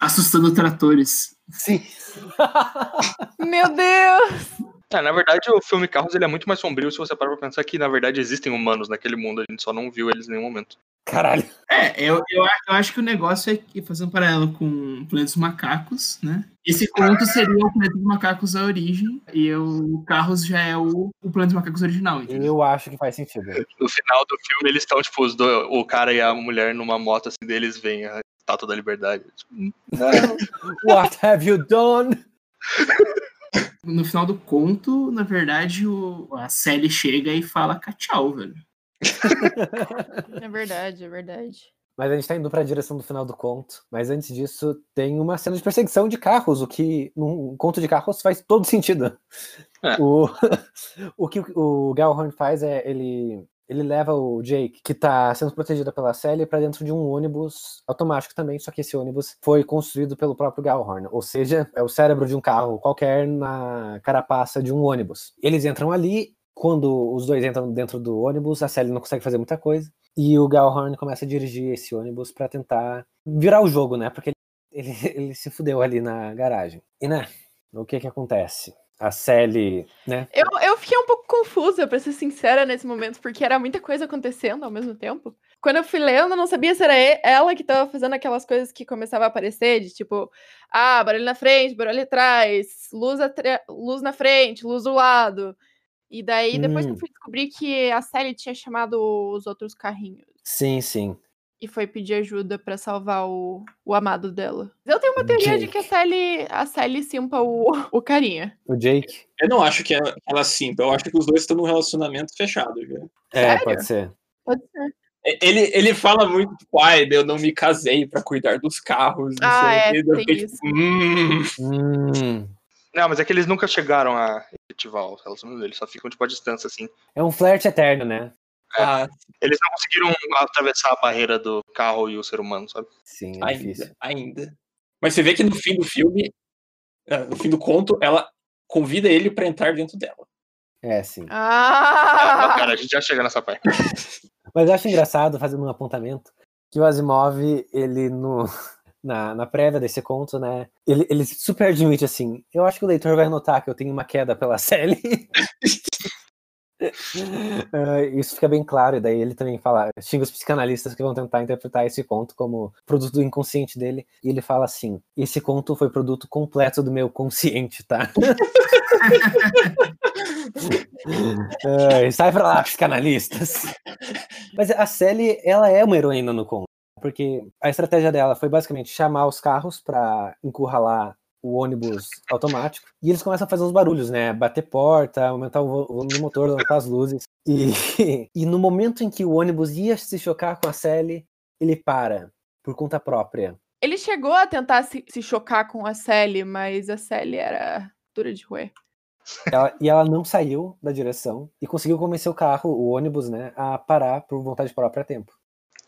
[SPEAKER 5] assustando tratores.
[SPEAKER 2] Sim!
[SPEAKER 3] Meu Deus!
[SPEAKER 1] É, na verdade, o filme Carros ele é muito mais sombrio se você parar pra pensar que, na verdade, existem humanos naquele mundo, a gente só não viu eles em nenhum momento.
[SPEAKER 2] Caralho!
[SPEAKER 5] É, eu, eu, eu acho que o negócio é que, fazendo um paralelo com o Planeta dos Macacos, né? Esse conto seria o Planeta dos Macacos a origem, e o Carros já é o, o Planeta dos Macacos original, entendeu?
[SPEAKER 2] Eu acho que faz sentido.
[SPEAKER 1] No final do filme, eles estão, tipo, os dois, o cara e a mulher numa moto, assim, deles vem a estátua da liberdade. Tipo,
[SPEAKER 2] What have you done?
[SPEAKER 5] No final do conto, na verdade, o, a Sally chega e fala tchau, velho.
[SPEAKER 3] É verdade, é verdade.
[SPEAKER 2] Mas a gente tá indo pra direção do final do conto. Mas antes disso, tem uma cena de perseguição de carros, o que num conto de carros faz todo sentido.
[SPEAKER 1] É.
[SPEAKER 2] O, o que o Gellhorn faz é ele. Ele leva o Jake, que tá sendo protegido pela Sally, pra dentro de um ônibus automático também, só que esse ônibus foi construído pelo próprio Gellhorn, ou seja, é o cérebro de um carro qualquer na carapaça de um ônibus. Eles entram ali, quando os dois entram dentro do ônibus, a Sally não consegue fazer muita coisa, e o Gellhorn começa a dirigir esse ônibus pra tentar virar o jogo, né? Porque ele, ele, ele se fudeu ali na garagem. E né, o que que acontece? A Sally, né?
[SPEAKER 3] Eu, eu fiquei um pouco confusa, pra ser sincera, nesse momento, porque era muita coisa acontecendo ao mesmo tempo. Quando eu fui lendo, eu não sabia se era ela que tava fazendo aquelas coisas que começava a aparecer, de tipo, ah, barulho na frente, barulho atrás, luz, atra- luz na frente, luz do lado. E daí, depois que eu
[SPEAKER 2] Hum.
[SPEAKER 3] fui descobrir que a Sally tinha chamado os outros carrinhos
[SPEAKER 2] Sim, sim.
[SPEAKER 3] E foi pedir ajuda pra salvar o, o amado dela. Eu tenho uma teoria de que a
[SPEAKER 2] Jake.
[SPEAKER 3] Sally, a Sally simpa o, o carinha.
[SPEAKER 2] O Jake.
[SPEAKER 4] Eu não acho que ela, ela simpa, eu acho que os dois estão num relacionamento fechado. Já.
[SPEAKER 2] É,
[SPEAKER 3] Sério?
[SPEAKER 2] pode ser.
[SPEAKER 3] Pode ser.
[SPEAKER 4] Ele, ele fala muito, tipo, ai, eu não me casei pra cuidar dos carros. Não
[SPEAKER 3] Ah,
[SPEAKER 4] sei o
[SPEAKER 3] é,
[SPEAKER 4] quê. Eu
[SPEAKER 3] tem
[SPEAKER 4] fiquei,
[SPEAKER 3] isso.
[SPEAKER 4] tipo, hum.
[SPEAKER 2] Hum,
[SPEAKER 1] Não, mas é que eles nunca chegaram a efetivar o relacionamento deles, só ficam, tipo, à distância, assim.
[SPEAKER 2] é um flerte eterno, né?
[SPEAKER 4] Ah,
[SPEAKER 1] Eles não conseguiram atravessar a barreira do carro e o ser humano, sabe?
[SPEAKER 2] Sim, é difícil.
[SPEAKER 4] ainda, ainda. Mas você vê que no fim do filme, ah, no fim do conto, ela convida ele pra entrar dentro dela.
[SPEAKER 2] É, sim.
[SPEAKER 3] Ah!
[SPEAKER 1] Cara, a gente já chega nessa parte.
[SPEAKER 2] Mas eu acho engraçado, fazendo um apontamento, que o Asimov, ele no, na, na prévia desse conto, né? Ele, ele super admite assim: eu acho que o leitor vai notar que eu tenho uma queda pela Sally. Ah, Isso fica bem claro, e daí ele também fala, xinga os psicanalistas que vão tentar interpretar esse conto como produto do inconsciente dele, e ele fala assim: esse conto foi produto completo do meu consciente, tá? Ai, sai pra lá, psicanalistas. Mas a Sally, ela é uma heroína no conto, porque a estratégia dela foi basicamente chamar os carros pra encurralar o ônibus automático, e eles começam a fazer uns barulhos, né? Bater porta, aumentar o vo- volume do motor, aumentar as luzes. E, e no momento em que o ônibus ia se chocar com a Sally, ele para, por conta própria.
[SPEAKER 3] Ele chegou a tentar se, se chocar com a Sally, mas a Sally era dura de roer.
[SPEAKER 2] Ela- e ela não saiu da direção e conseguiu convencer o carro, o ônibus, né, a parar por vontade própria a tempo.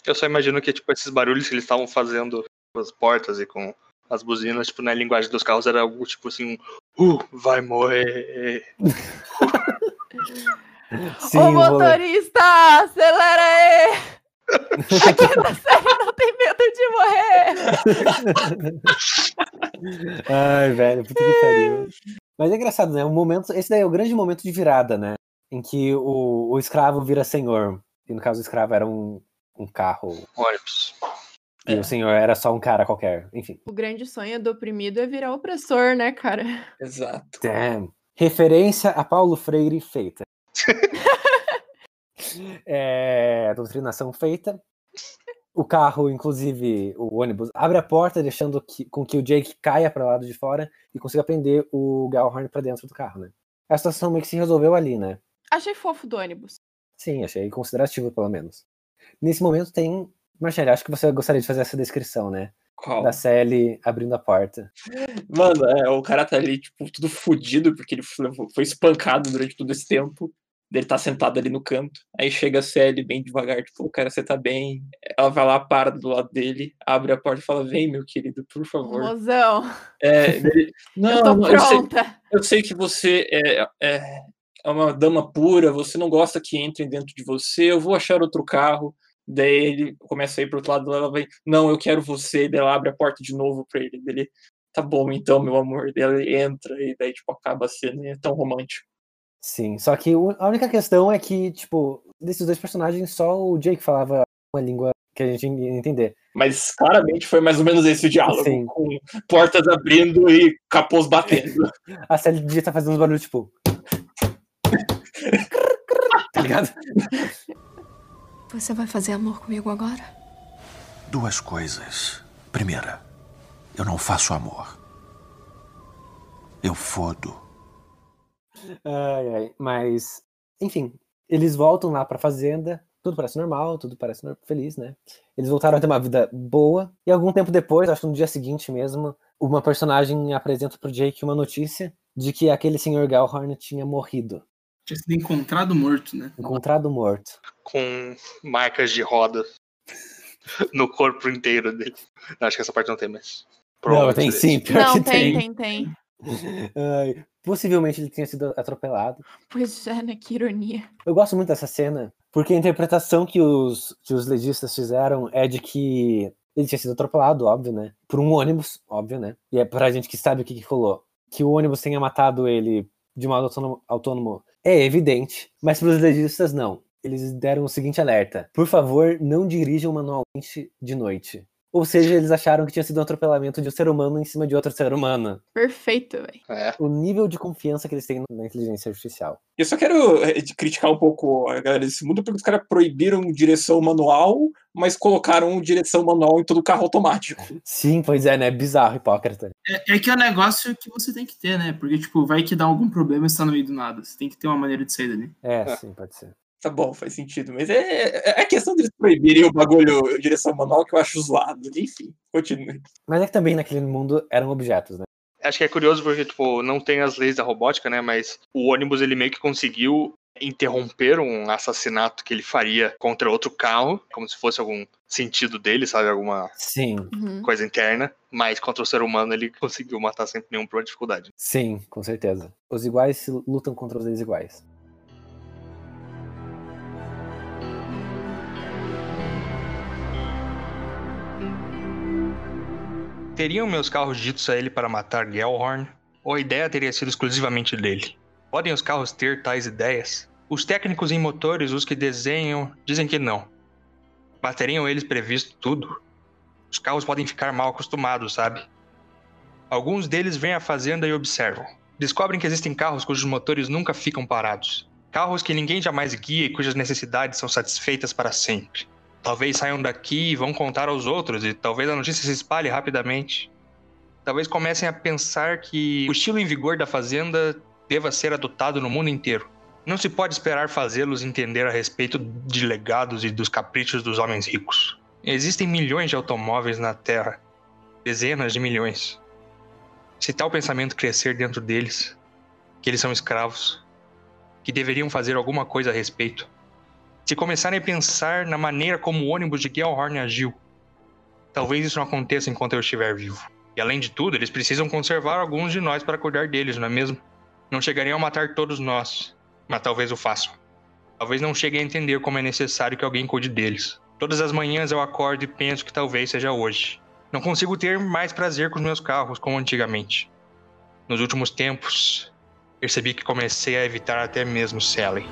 [SPEAKER 1] Eu só imagino que, tipo, esses barulhos que eles estavam fazendo com as portas e com As buzinas, tipo, na linguagem dos carros era algo tipo assim, um, uh, vai morrer.
[SPEAKER 2] Sim,
[SPEAKER 3] Ô motorista, acelera aí! A quinta série não tem medo de morrer!
[SPEAKER 2] Ai, velho, puta que pariu. Mas é engraçado, né? O momento, esse daí é o grande momento de virada, né? Em que o, o escravo vira senhor. E no caso, o escravo era um, um carro.
[SPEAKER 1] Ônibus.
[SPEAKER 2] E o senhor era só um cara qualquer. Enfim.
[SPEAKER 3] O grande sonho do oprimido é virar opressor, né, cara?
[SPEAKER 4] Exato.
[SPEAKER 2] Damn. Referência a Paulo Freire feita. é, doutrinação feita. O carro, inclusive, o ônibus, abre a porta, deixando que- com que o Jake caia para o lado de fora e consiga prender o Gallhorn para dentro do carro, né? A situação meio que se resolveu ali, né?
[SPEAKER 3] Achei fofo do ônibus.
[SPEAKER 2] Sim, achei considerativo, pelo menos. Nesse momento tem. Marcelo, acho que você gostaria de fazer essa descrição, né?
[SPEAKER 4] Qual?
[SPEAKER 2] Da Sally abrindo a porta.
[SPEAKER 4] Mano, é, o cara tá ali, tipo, tudo fudido, porque ele foi foi espancado durante todo esse tempo. Ele tá sentado ali no canto. Aí chega a Sally bem devagar, tipo, o cara, você tá bem. Ela vai lá, para do lado dele, abre a porta e fala: Vem, meu querido, por favor.
[SPEAKER 3] Mozão,
[SPEAKER 4] É, ele, não,
[SPEAKER 3] eu tô
[SPEAKER 4] não, eu, sei,
[SPEAKER 3] pronta.
[SPEAKER 4] eu sei que você é, é, é uma dama pura, você não gosta que entrem dentro de você, eu vou achar outro carro. Daí ele começa a ir pro outro lado, ela vai, não, eu quero você, daí ela abre a porta de novo pra ele, daí ele, tá bom então, meu amor, daí ele entra e daí, tipo, acaba a cena, e é tão romântico.
[SPEAKER 2] Sim, só que a única questão é que, tipo, desses dois personagens, só o Jake falava uma língua que a gente ia entender.
[SPEAKER 4] Mas claramente foi mais ou menos esse o diálogo,
[SPEAKER 2] Sim.
[SPEAKER 4] com portas abrindo e capôs batendo.
[SPEAKER 2] A Sally devia estar fazendo uns barulhos, tipo. tá ligado?
[SPEAKER 6] Você vai fazer amor comigo agora?
[SPEAKER 7] Duas coisas. Primeira, eu não faço amor. Eu fodo.
[SPEAKER 2] Ai, ai. Mas, enfim, eles voltam lá pra fazenda. Tudo parece normal, tudo parece feliz, né? Eles voltaram a ter uma vida boa. E algum tempo depois, acho que no dia seguinte mesmo, uma personagem apresenta pro Jake uma notícia de que aquele senhor Gallhorn tinha morrido,
[SPEAKER 5] Tinha sido encontrado morto, né?
[SPEAKER 2] encontrado morto.
[SPEAKER 1] Com marcas de roda no corpo inteiro dele. Não, acho que essa parte não tem, mas.
[SPEAKER 2] Não, tem sim, pior
[SPEAKER 3] Não,
[SPEAKER 2] que
[SPEAKER 3] tem,
[SPEAKER 2] tem.
[SPEAKER 3] tem, tem.
[SPEAKER 2] Ai, possivelmente ele tenha sido atropelado.
[SPEAKER 3] Pois é, né? Que ironia.
[SPEAKER 2] Eu gosto muito dessa cena, porque a interpretação que os, que os legistas fizeram é de que ele tinha sido atropelado, óbvio, né? Por um ônibus, óbvio, né? E é pra gente que sabe o que, que rolou. Que o ônibus tenha matado ele de modo autônomo, autônomo é evidente, mas para os legistas não. Eles deram o seguinte alerta: por favor, não dirijam manualmente de noite. Ou seja, eles acharam que tinha sido um atropelamento de um ser humano em cima de outro ser humano.
[SPEAKER 3] Perfeito, velho.
[SPEAKER 1] É.
[SPEAKER 2] O nível de confiança que eles têm na inteligência artificial.
[SPEAKER 4] Eu só quero eh, criticar um pouco a galera desse mundo, porque os caras proibiram direção manual, mas colocaram direção manual em todo carro automático.
[SPEAKER 2] Sim, pois é, né? Bizarro, hipócrita.
[SPEAKER 5] É, é que é um negócio que você tem que ter, né? Porque, tipo, vai que dá algum problema e você tá no meio do nada. Você tem que ter uma maneira de sair dali.
[SPEAKER 2] É, sim, pode ser.
[SPEAKER 4] Tá bom, faz sentido. Mas é, é a questão deles proibirem o bagulho direção manual que eu acho zoado. Enfim, continue.
[SPEAKER 2] Mas é que também naquele mundo eram objetos, né?
[SPEAKER 1] Acho que é curioso porque, tipo, não tem as leis da robótica, né? Mas o ônibus ele meio que conseguiu interromper um assassinato que ele faria contra outro carro, como se fosse algum sentido dele, sabe? Alguma
[SPEAKER 2] Sim,
[SPEAKER 3] Uhum.
[SPEAKER 1] coisa interna. Mas contra o ser humano ele conseguiu matar sem nenhuma dificuldade.
[SPEAKER 2] sim, com certeza. Os iguais se lutam contra os desiguais.
[SPEAKER 1] Teriam meus carros ditos a ele para matar Gellhorn? Ou a ideia teria sido exclusivamente dele? Podem os carros ter tais ideias? Os técnicos em motores, os que desenham, dizem que não. Mas teriam eles previsto tudo? Os carros podem ficar mal acostumados, sabe? Alguns deles vêm à fazenda e observam. Descobrem que existem carros cujos motores nunca ficam parados. Carros que ninguém jamais guia e cujas necessidades são satisfeitas para sempre. Talvez saiam daqui e vão contar aos outros, e talvez a notícia se espalhe rapidamente. Talvez comecem a pensar que o estilo em vigor da fazenda deva ser adotado no mundo inteiro. Não se pode esperar fazê-los entender a respeito de legados e dos caprichos dos homens ricos. Existem milhões de automóveis na Terra, dezenas de milhões. Se tal pensamento crescer dentro deles, que eles são escravos, que deveriam fazer alguma coisa a respeito, se começarem a pensar na maneira como o ônibus de Gellhorn agiu. Talvez isso não aconteça enquanto eu estiver vivo. E além de tudo, eles precisam conservar alguns de nós para cuidar deles, não é mesmo? Não chegariam a matar todos nós, mas talvez o façam. Talvez não cheguem a entender como é necessário que alguém cuide deles. Todas as manhãs eu acordo e penso que talvez seja hoje. Não consigo ter mais prazer com os meus carros como antigamente. Nos últimos tempos, percebi que comecei a evitar até mesmo Sally.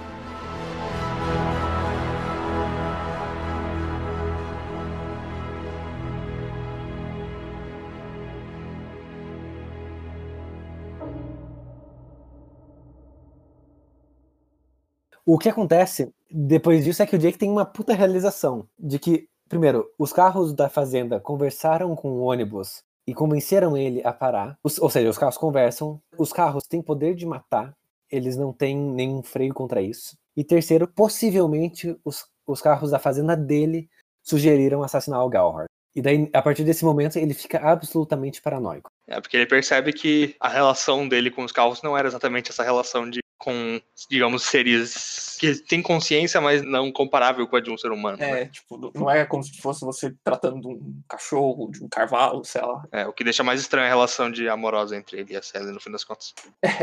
[SPEAKER 2] O que acontece depois disso é que o Jake tem uma puta realização de que, primeiro, os carros da fazenda conversaram com o ônibus e convenceram ele a parar. Os- ou seja, os carros conversam, os carros têm poder de matar, eles não têm nenhum freio contra isso. E terceiro, possivelmente os, os carros da fazenda dele sugeriram assassinar o Galhard. E daí, a partir desse momento, ele fica absolutamente paranoico.
[SPEAKER 1] É, porque ele percebe que a relação dele com os carros não era exatamente essa relação de com, digamos, seres que têm consciência, mas não comparável com a de um ser humano. né?
[SPEAKER 4] É, tipo, não é como se fosse você tratando de um cachorro, de um cavalo, sei lá.
[SPEAKER 1] É, o que deixa mais estranha a relação de amorosa entre ele e a Sally, no fim das contas.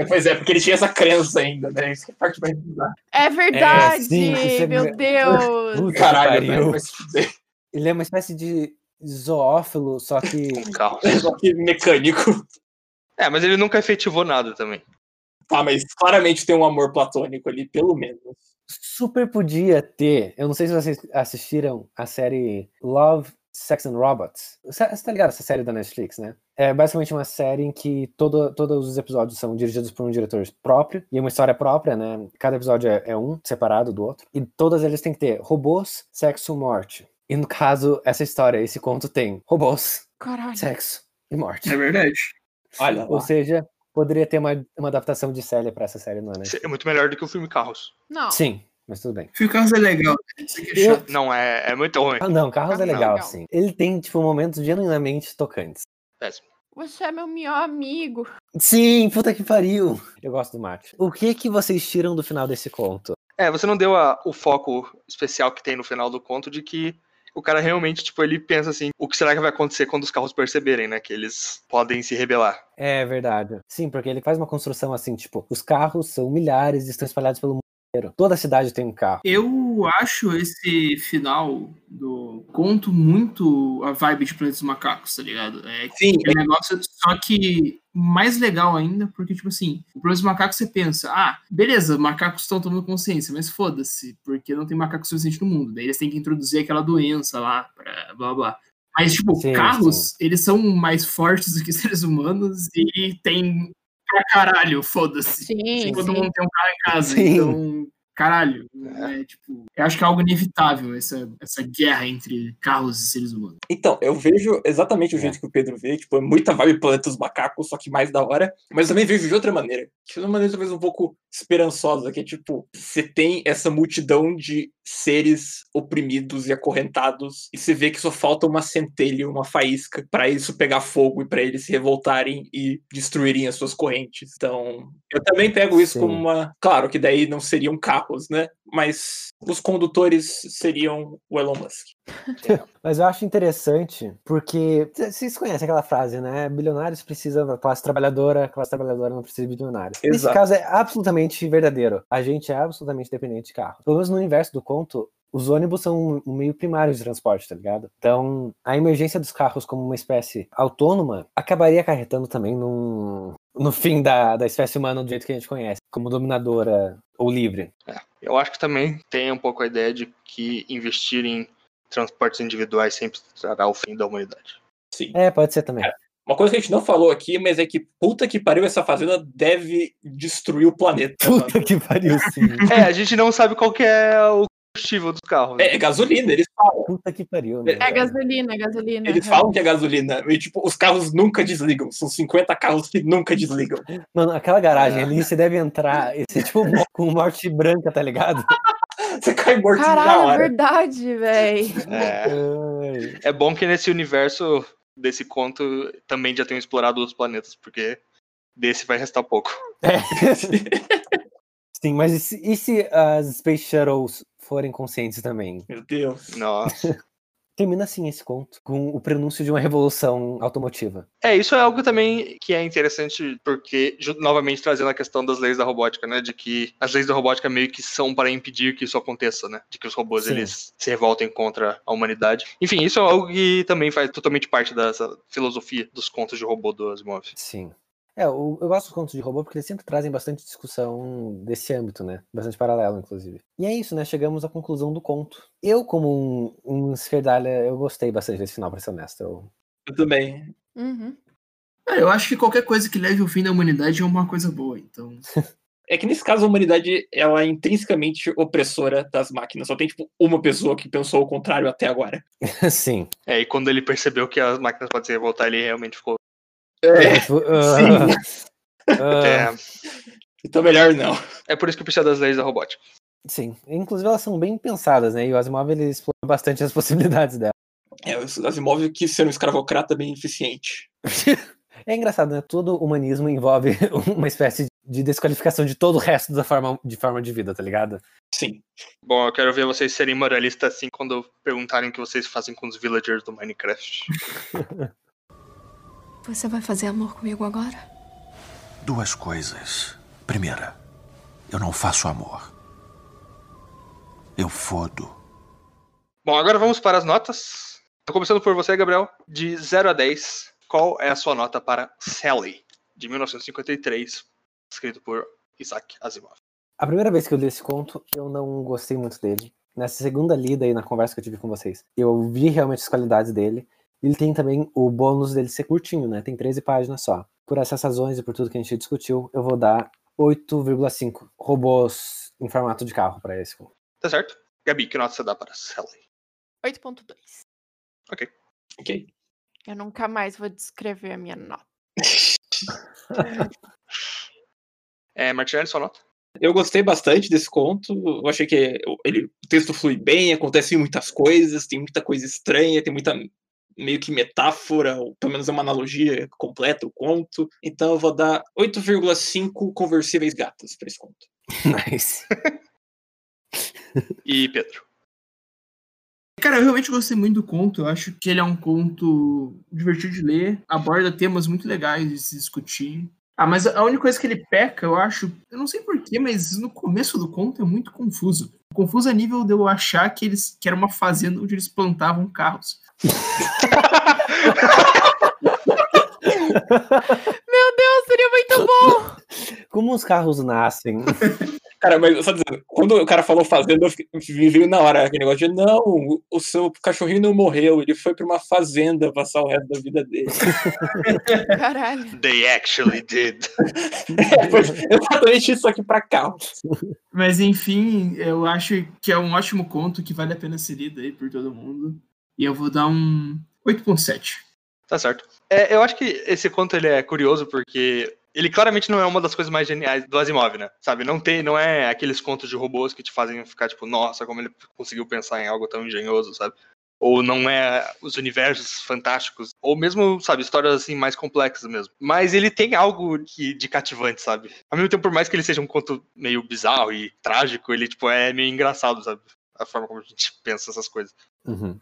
[SPEAKER 4] Pois é, porque ele tinha essa crença ainda, né? Isso que é a parte mais bizarra.
[SPEAKER 3] É verdade!
[SPEAKER 2] sim, é
[SPEAKER 3] meu
[SPEAKER 2] me-
[SPEAKER 3] Deus!
[SPEAKER 2] Puta
[SPEAKER 4] Caralho, fuder.
[SPEAKER 2] Ele é uma espécie de zoófilo, só que
[SPEAKER 1] carros.
[SPEAKER 4] Só que mecânico.
[SPEAKER 1] É, mas ele nunca efetivou nada também.
[SPEAKER 4] Tá, mas claramente tem um amor platônico ali, pelo menos.
[SPEAKER 2] super podia ter. Eu não sei se vocês assistiram a série Love, Sex and Robots. Você tá ligado essa série da Netflix, né? É basicamente uma série em que todo, todos os episódios são dirigidos por um diretor próprio e uma história própria, né? Cada episódio é, é um separado do outro. E todas eles têm que ter robôs, sexo, morte. E no caso, essa história, esse conto tem robôs,
[SPEAKER 3] Caralho.
[SPEAKER 2] sexo e morte.
[SPEAKER 5] É verdade.
[SPEAKER 4] Olha
[SPEAKER 2] Ou
[SPEAKER 4] lá.
[SPEAKER 2] seja, poderia ter uma, uma adaptação de Célia pra essa série, não é? Né?
[SPEAKER 1] É muito melhor do que o filme Carros.
[SPEAKER 3] Não.
[SPEAKER 2] Sim, mas tudo bem.
[SPEAKER 5] Fio Carros é legal. Aqui é
[SPEAKER 2] Eu-.
[SPEAKER 1] Não, é, é muito ruim.
[SPEAKER 2] Ah, não, Carros é
[SPEAKER 3] Ah, não.
[SPEAKER 2] legal,
[SPEAKER 3] Legal.
[SPEAKER 2] sim. Ele tem, tipo, momentos genuinamente tocantes.
[SPEAKER 1] Péssimo.
[SPEAKER 3] Você é meu melhor amigo.
[SPEAKER 2] Sim, puta que pariu. Eu gosto do Mate. O que que vocês tiram do final desse conto?
[SPEAKER 1] É, você não deu a- o foco especial que tem no final do conto de que o cara realmente, tipo, ele pensa assim, o que será que vai acontecer quando os carros perceberem, né? Que eles podem se rebelar.
[SPEAKER 2] É verdade. Sim, porque ele faz uma construção assim, tipo, os carros são milhares e estão espalhados pelo mundo. Toda cidade tem um carro.
[SPEAKER 5] Eu acho esse final do conto muito a vibe de Planeta dos Macacos, tá ligado? É
[SPEAKER 4] Sim,
[SPEAKER 5] aquele negócio, só que mais legal ainda, porque, tipo assim, o Planeta dos Macacos você pensa, ah, beleza, macacos estão tomando consciência, mas foda-se, porque não tem macaco suficiente no mundo. Daí eles têm que introduzir aquela doença lá, pra blá blá. Mas, tipo,
[SPEAKER 2] Sim,
[SPEAKER 5] carros, eles são mais fortes do que seres humanos e tem pra caralho, foda-se.
[SPEAKER 3] Sim,
[SPEAKER 5] Todo
[SPEAKER 3] sim.
[SPEAKER 5] mundo tem um carro em casa,
[SPEAKER 2] Sim.
[SPEAKER 5] então, caralho, é, tipo, eu acho que é algo inevitável essa, essa guerra entre carros e seres humanos.
[SPEAKER 4] Então, eu vejo exatamente o
[SPEAKER 2] É.
[SPEAKER 4] jeito que o Pedro vê, tipo, é muita vibe Planeta dos Macacos, só que mais da hora. Mas eu também vejo de outra maneira, que é uma maneira talvez um pouco esperançosa, que é tipo, você tem essa multidão de seres oprimidos e acorrentados, e você vê que só falta uma centelha, uma faísca, pra isso pegar fogo e pra eles se revoltarem e destruírem as suas correntes. Então, eu também pego isso
[SPEAKER 2] Sim.
[SPEAKER 4] como uma. Claro que daí não seriam carros, né? Mas os condutores seriam o Elon Musk.
[SPEAKER 2] Mas eu acho interessante porque vocês conhecem aquela frase, né? Bilionários precisam da classe trabalhadora, classe trabalhadora não precisa de bilionários. Nesse
[SPEAKER 4] Exato.
[SPEAKER 2] caso é absolutamente verdadeiro. A gente é absolutamente dependente de carro. Pelo menos no universo do conto, os ônibus são um meio primário de transporte, tá ligado? Então, a emergência dos carros como uma espécie autônoma acabaria acarretando também num, no fim da, da espécie humana do jeito que a gente conhece, como dominadora ou livre.
[SPEAKER 1] Eu acho que também tem um pouco a ideia de que investir em transportes individuais sempre trará o fim da humanidade.
[SPEAKER 4] Sim.
[SPEAKER 2] É, pode ser também.
[SPEAKER 4] Uma coisa que a gente não falou aqui, mas é que puta que pariu, essa fazenda deve destruir o planeta. mano.
[SPEAKER 2] Puta que pariu, sim.
[SPEAKER 1] É, a gente não sabe qual que é o combustível dos carros. né?
[SPEAKER 4] É, é gasolina, eles falam.
[SPEAKER 2] Puta que pariu, né?
[SPEAKER 3] É
[SPEAKER 2] velho?
[SPEAKER 3] gasolina, é gasolina.
[SPEAKER 4] Eles falam que é gasolina. E, tipo, os carros nunca desligam. São 50 carros que nunca desligam.
[SPEAKER 2] Mano, aquela garagem
[SPEAKER 1] É.
[SPEAKER 2] ali, você deve entrar esse, tipo, com morte branca, tá ligado?
[SPEAKER 4] Você cai morto na
[SPEAKER 3] Caralho, é
[SPEAKER 4] hora.
[SPEAKER 3] verdade, véi.
[SPEAKER 1] É, é bom que nesse universo desse conto também já tenham explorado outros planetas, porque desse vai restar pouco.
[SPEAKER 2] É. Sim, mas e se, e se as Space Shuttles forem conscientes também?
[SPEAKER 4] Meu Deus.
[SPEAKER 1] Nossa.
[SPEAKER 2] Termina assim esse conto, com o prenúncio de uma revolução automotiva.
[SPEAKER 1] É, isso é algo também que é interessante, porque, novamente, trazendo a questão das leis da robótica, né? De que as leis da robótica meio que são para impedir que isso aconteça, né? De que os robôs,
[SPEAKER 2] Sim.
[SPEAKER 1] eles se revoltem contra a humanidade. Enfim, isso é algo que também faz totalmente parte dessa filosofia dos contos de robô do Asimov.
[SPEAKER 2] Sim. É, eu, eu gosto dos contos de robô porque eles sempre trazem bastante discussão desse âmbito, né? Bastante paralelo, inclusive. E é isso, né? Chegamos à conclusão do conto. Eu, como um, um esquerdalha, eu gostei bastante desse final, pra ser honesto. Eu...
[SPEAKER 4] Eu também.
[SPEAKER 3] Uhum.
[SPEAKER 5] É, eu acho que qualquer coisa que leve ao fim da humanidade é uma coisa boa, então.
[SPEAKER 4] É que nesse caso a humanidade ela é intrinsecamente opressora das máquinas. Só tem tipo uma pessoa que pensou o contrário até agora.
[SPEAKER 2] Sim.
[SPEAKER 1] É, e quando ele percebeu que as máquinas podem se revoltar, ele realmente ficou.
[SPEAKER 4] É,
[SPEAKER 2] ah, ah,
[SPEAKER 1] É,
[SPEAKER 4] então melhor não.
[SPEAKER 1] é por isso que precisa das leis da robótica.
[SPEAKER 2] sim. Inclusive, elas são bem pensadas, né? E o Asimov ele explora bastante as possibilidades dela.
[SPEAKER 4] É, o Asimov quis ser um escravocrata bem eficiente.
[SPEAKER 2] É engraçado, né? Todo humanismo envolve uma espécie de desqualificação de todo o resto da forma de, forma de vida, tá ligado?
[SPEAKER 4] Sim.
[SPEAKER 1] Bom, eu quero ver vocês serem moralistas assim quando perguntarem o que vocês fazem com os villagers do Minecraft.
[SPEAKER 6] Você vai fazer amor comigo agora?
[SPEAKER 7] Duas coisas. Primeira, eu não faço amor. Eu fodo.
[SPEAKER 1] Bom, agora vamos para as notas. Tô começando por você, Gabriel. De 0 a 10, qual é a sua nota para Sally, de 1953, escrito por Isaac Asimov?
[SPEAKER 2] A primeira vez que eu li esse conto, eu não gostei muito dele. Nessa segunda lida aí na conversa que eu tive com vocês, eu vi realmente as qualidades dele. Ele tem também o bônus dele ser curtinho, né? Tem 13 páginas só. Por essas razões e por tudo que a gente discutiu, eu vou dar 8,5 robôs em formato de carro para esse conto.
[SPEAKER 1] Tá certo? Gabi, que nota você dá para Sally?
[SPEAKER 3] 8.2.
[SPEAKER 4] Ok.
[SPEAKER 3] Eu nunca mais vou descrever a minha nota.
[SPEAKER 1] É, Martinelli, sua nota?
[SPEAKER 4] Eu gostei bastante desse conto. Eu achei que ele, o texto flui bem, acontecem muitas coisas, tem muita coisa estranha, tem muita meio que metáfora, ou pelo menos é uma analogia completa o conto. Então eu vou dar 8,5 conversíveis gatas para esse conto.
[SPEAKER 2] Nice.
[SPEAKER 1] E Pedro?
[SPEAKER 5] Cara, eu realmente gostei muito do conto. Eu acho que ele é um conto divertido de ler, aborda temas muito legais de se discutir. Ah, mas a única coisa que ele peca, eu acho, eu não sei porquê, mas no começo do conto é muito confuso. Confuso a nível de eu achar que eles que era uma fazenda onde eles plantavam carros.
[SPEAKER 3] Meu Deus, seria muito bom!
[SPEAKER 2] Como os carros nascem?
[SPEAKER 4] Cara, mas só dizendo, quando o cara falou fazenda, eu fiquei- me veio na hora aquele negócio de não, o- o seu cachorrinho não morreu, ele foi pra uma fazenda passar o resto da vida dele.
[SPEAKER 3] Caralho.
[SPEAKER 1] They actually did.
[SPEAKER 4] É, foi exatamente isso aqui pra cá.
[SPEAKER 5] Mas enfim, eu acho que é um ótimo conto que vale a pena ser lido aí por todo mundo. E eu vou dar um 8.7.
[SPEAKER 1] Tá certo. É, eu acho que esse conto ele é curioso porque ele claramente não é uma das coisas mais geniais do Asimov, né? Sabe, não tem, não é aqueles contos de robôs que te fazem ficar tipo, nossa, como ele conseguiu pensar em algo tão engenhoso, sabe? Ou não é os universos fantásticos, ou mesmo, sabe, histórias assim mais complexas mesmo. Mas ele tem algo que, de cativante, sabe? Ao mesmo tempo, por mais que ele seja um conto meio bizarro e trágico, ele tipo é meio engraçado, sabe? A forma como a gente pensa essas coisas.
[SPEAKER 2] Uhum.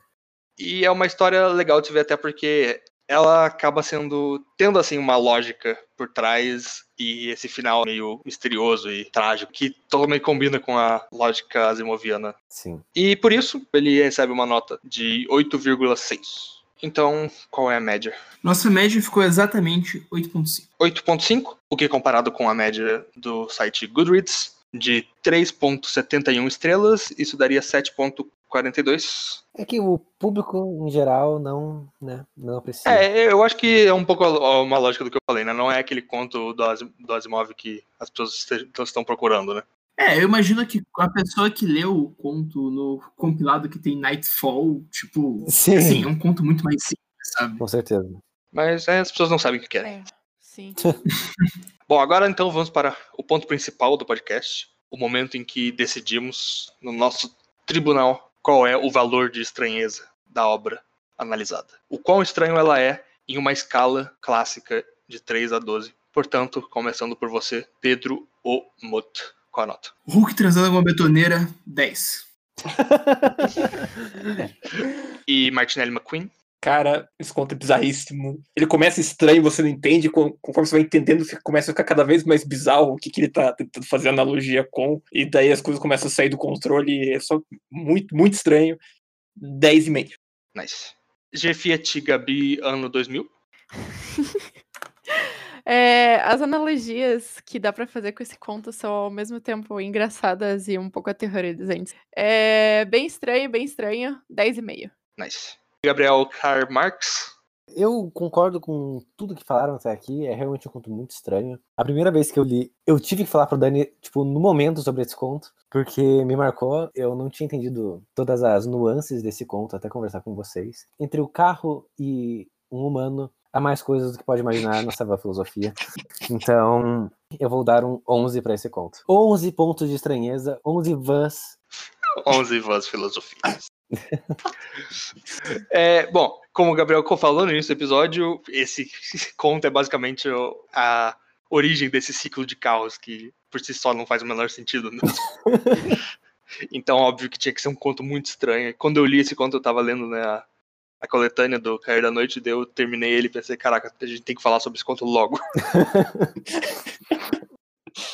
[SPEAKER 1] E é uma história legal de ver até porque ela acaba sendo tendo assim uma lógica por trás e esse final meio misterioso e trágico que totalmente combina com a lógica asimoviana.
[SPEAKER 2] Sim.
[SPEAKER 1] E por isso ele recebe uma nota de 8,6. Então, qual é a média?
[SPEAKER 5] Nossa média ficou exatamente 8.5.
[SPEAKER 1] 8.5, o que comparado com a média do site Goodreads de 3.71 estrelas, isso daria 7.42.
[SPEAKER 2] É que o público, em geral, não, né, não aprecia.
[SPEAKER 1] É, eu acho que é um pouco a- uma lógica do que eu falei, né? Não é aquele conto do, do Asimov que as pessoas estão procurando, né?
[SPEAKER 5] É, eu imagino que a pessoa que leu o conto no compilado que tem Nightfall, tipo,
[SPEAKER 2] Sim.
[SPEAKER 5] assim, é um conto muito mais simples, sabe?
[SPEAKER 2] Com certeza.
[SPEAKER 1] Mas é, as pessoas não sabem o que querem.
[SPEAKER 3] É, sim.
[SPEAKER 1] Bom, agora então vamos para o ponto principal do podcast, o momento em que decidimos no nosso tribunal qual é o valor de estranheza da obra analisada. O quão estranho ela é em uma escala clássica de 3 a 12. Portanto, começando por você, Pedro O. Mut. Qual a nota?
[SPEAKER 5] Hulk transando com uma betoneira, 10.
[SPEAKER 1] E Martinelli McQueen.
[SPEAKER 4] Cara, esse conto é bizarríssimo. Ele começa estranho, você não entende. con- Conforme você vai entendendo, começa a ficar cada vez mais bizarro o que, que ele tá tentando fazer analogia com. E daí as coisas começam a sair do controle. e É só muito, muito estranho. 10 e meio.
[SPEAKER 1] Nice. G Fiat Gabi, ano 2000.
[SPEAKER 3] É, as analogias que dá pra fazer com esse conto são ao mesmo tempo engraçadas e um pouco aterrorizantes. É bem estranho, bem estranho. 10,5.
[SPEAKER 1] Nice. Gabriel Karl Marx.
[SPEAKER 2] Eu concordo com tudo que falaram até aqui, é realmente um conto muito estranho. A primeira vez que eu li, eu tive que falar pro Dani, tipo, no momento sobre esse conto, porque me marcou, eu não tinha entendido todas as nuances desse conto até conversar com vocês. Entre o carro e um humano, há mais coisas do que pode imaginar na Sava Filosofia. Então, eu vou dar um 11 para esse conto. 11 pontos de estranheza, 11 vãs
[SPEAKER 1] 11 Vãs Filosofias. É, bom, como o Gabriel falou no início do episódio, esse conto é basicamente a origem desse ciclo de caos que por si só não faz o menor sentido. né? então, óbvio que tinha que ser um conto muito estranho. Quando eu li esse conto, eu tava lendo né, a, a coletânea do Cair da Noite, eu terminei ele e pensei, caraca, a gente tem que falar sobre esse conto logo.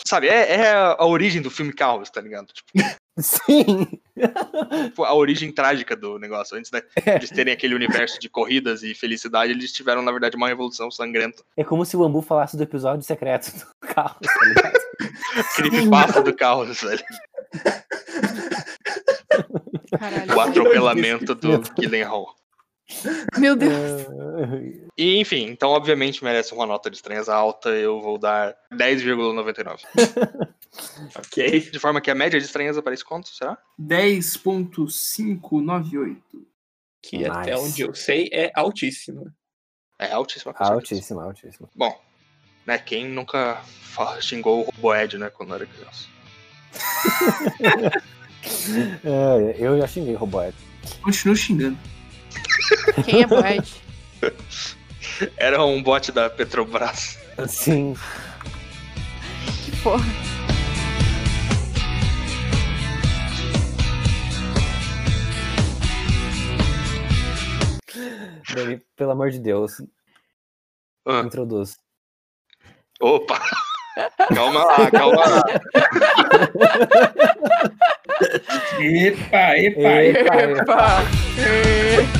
[SPEAKER 1] Sabe, é, é a origem do filme Caos, tá ligado? Tipo,
[SPEAKER 2] Sim!
[SPEAKER 1] tipo, a origem trágica do negócio. Antes né, de eles terem aquele universo de corridas e felicidade, eles tiveram, na verdade, uma revolução sangrenta.
[SPEAKER 2] É como se o Ambu falasse do episódio secreto do carro, tá ligado?
[SPEAKER 1] Creepypasta do Caos, velho.
[SPEAKER 3] Caralho.
[SPEAKER 1] O atropelamento do Gyllenhaal.
[SPEAKER 3] Meu Deus.
[SPEAKER 1] E, enfim, então, obviamente, merece uma nota de estranheza alta. Eu vou dar 10,99.
[SPEAKER 4] Ok.
[SPEAKER 1] De forma que a média de estranheza para esse conto, será?
[SPEAKER 5] 10.598.
[SPEAKER 4] Que até
[SPEAKER 2] Nice.
[SPEAKER 4] onde eu sei é altíssimo.
[SPEAKER 1] É altíssima.
[SPEAKER 2] altíssimo, altíssimo.
[SPEAKER 1] Bom, né, quem nunca xingou o Roboed, né, quando era criança?
[SPEAKER 2] É, eu já xinguei o Roboed.
[SPEAKER 5] Continuo xingando.
[SPEAKER 3] Quem é Boed?
[SPEAKER 1] Era um bot da Petrobras.
[SPEAKER 2] Sim.
[SPEAKER 3] Que porra.
[SPEAKER 2] Dani, pelo amor de Deus,
[SPEAKER 1] Ah,
[SPEAKER 2] introduz.
[SPEAKER 1] opa! calma lá, calma lá.
[SPEAKER 5] Epa, epa,
[SPEAKER 2] Epa, epa.
[SPEAKER 3] Epa!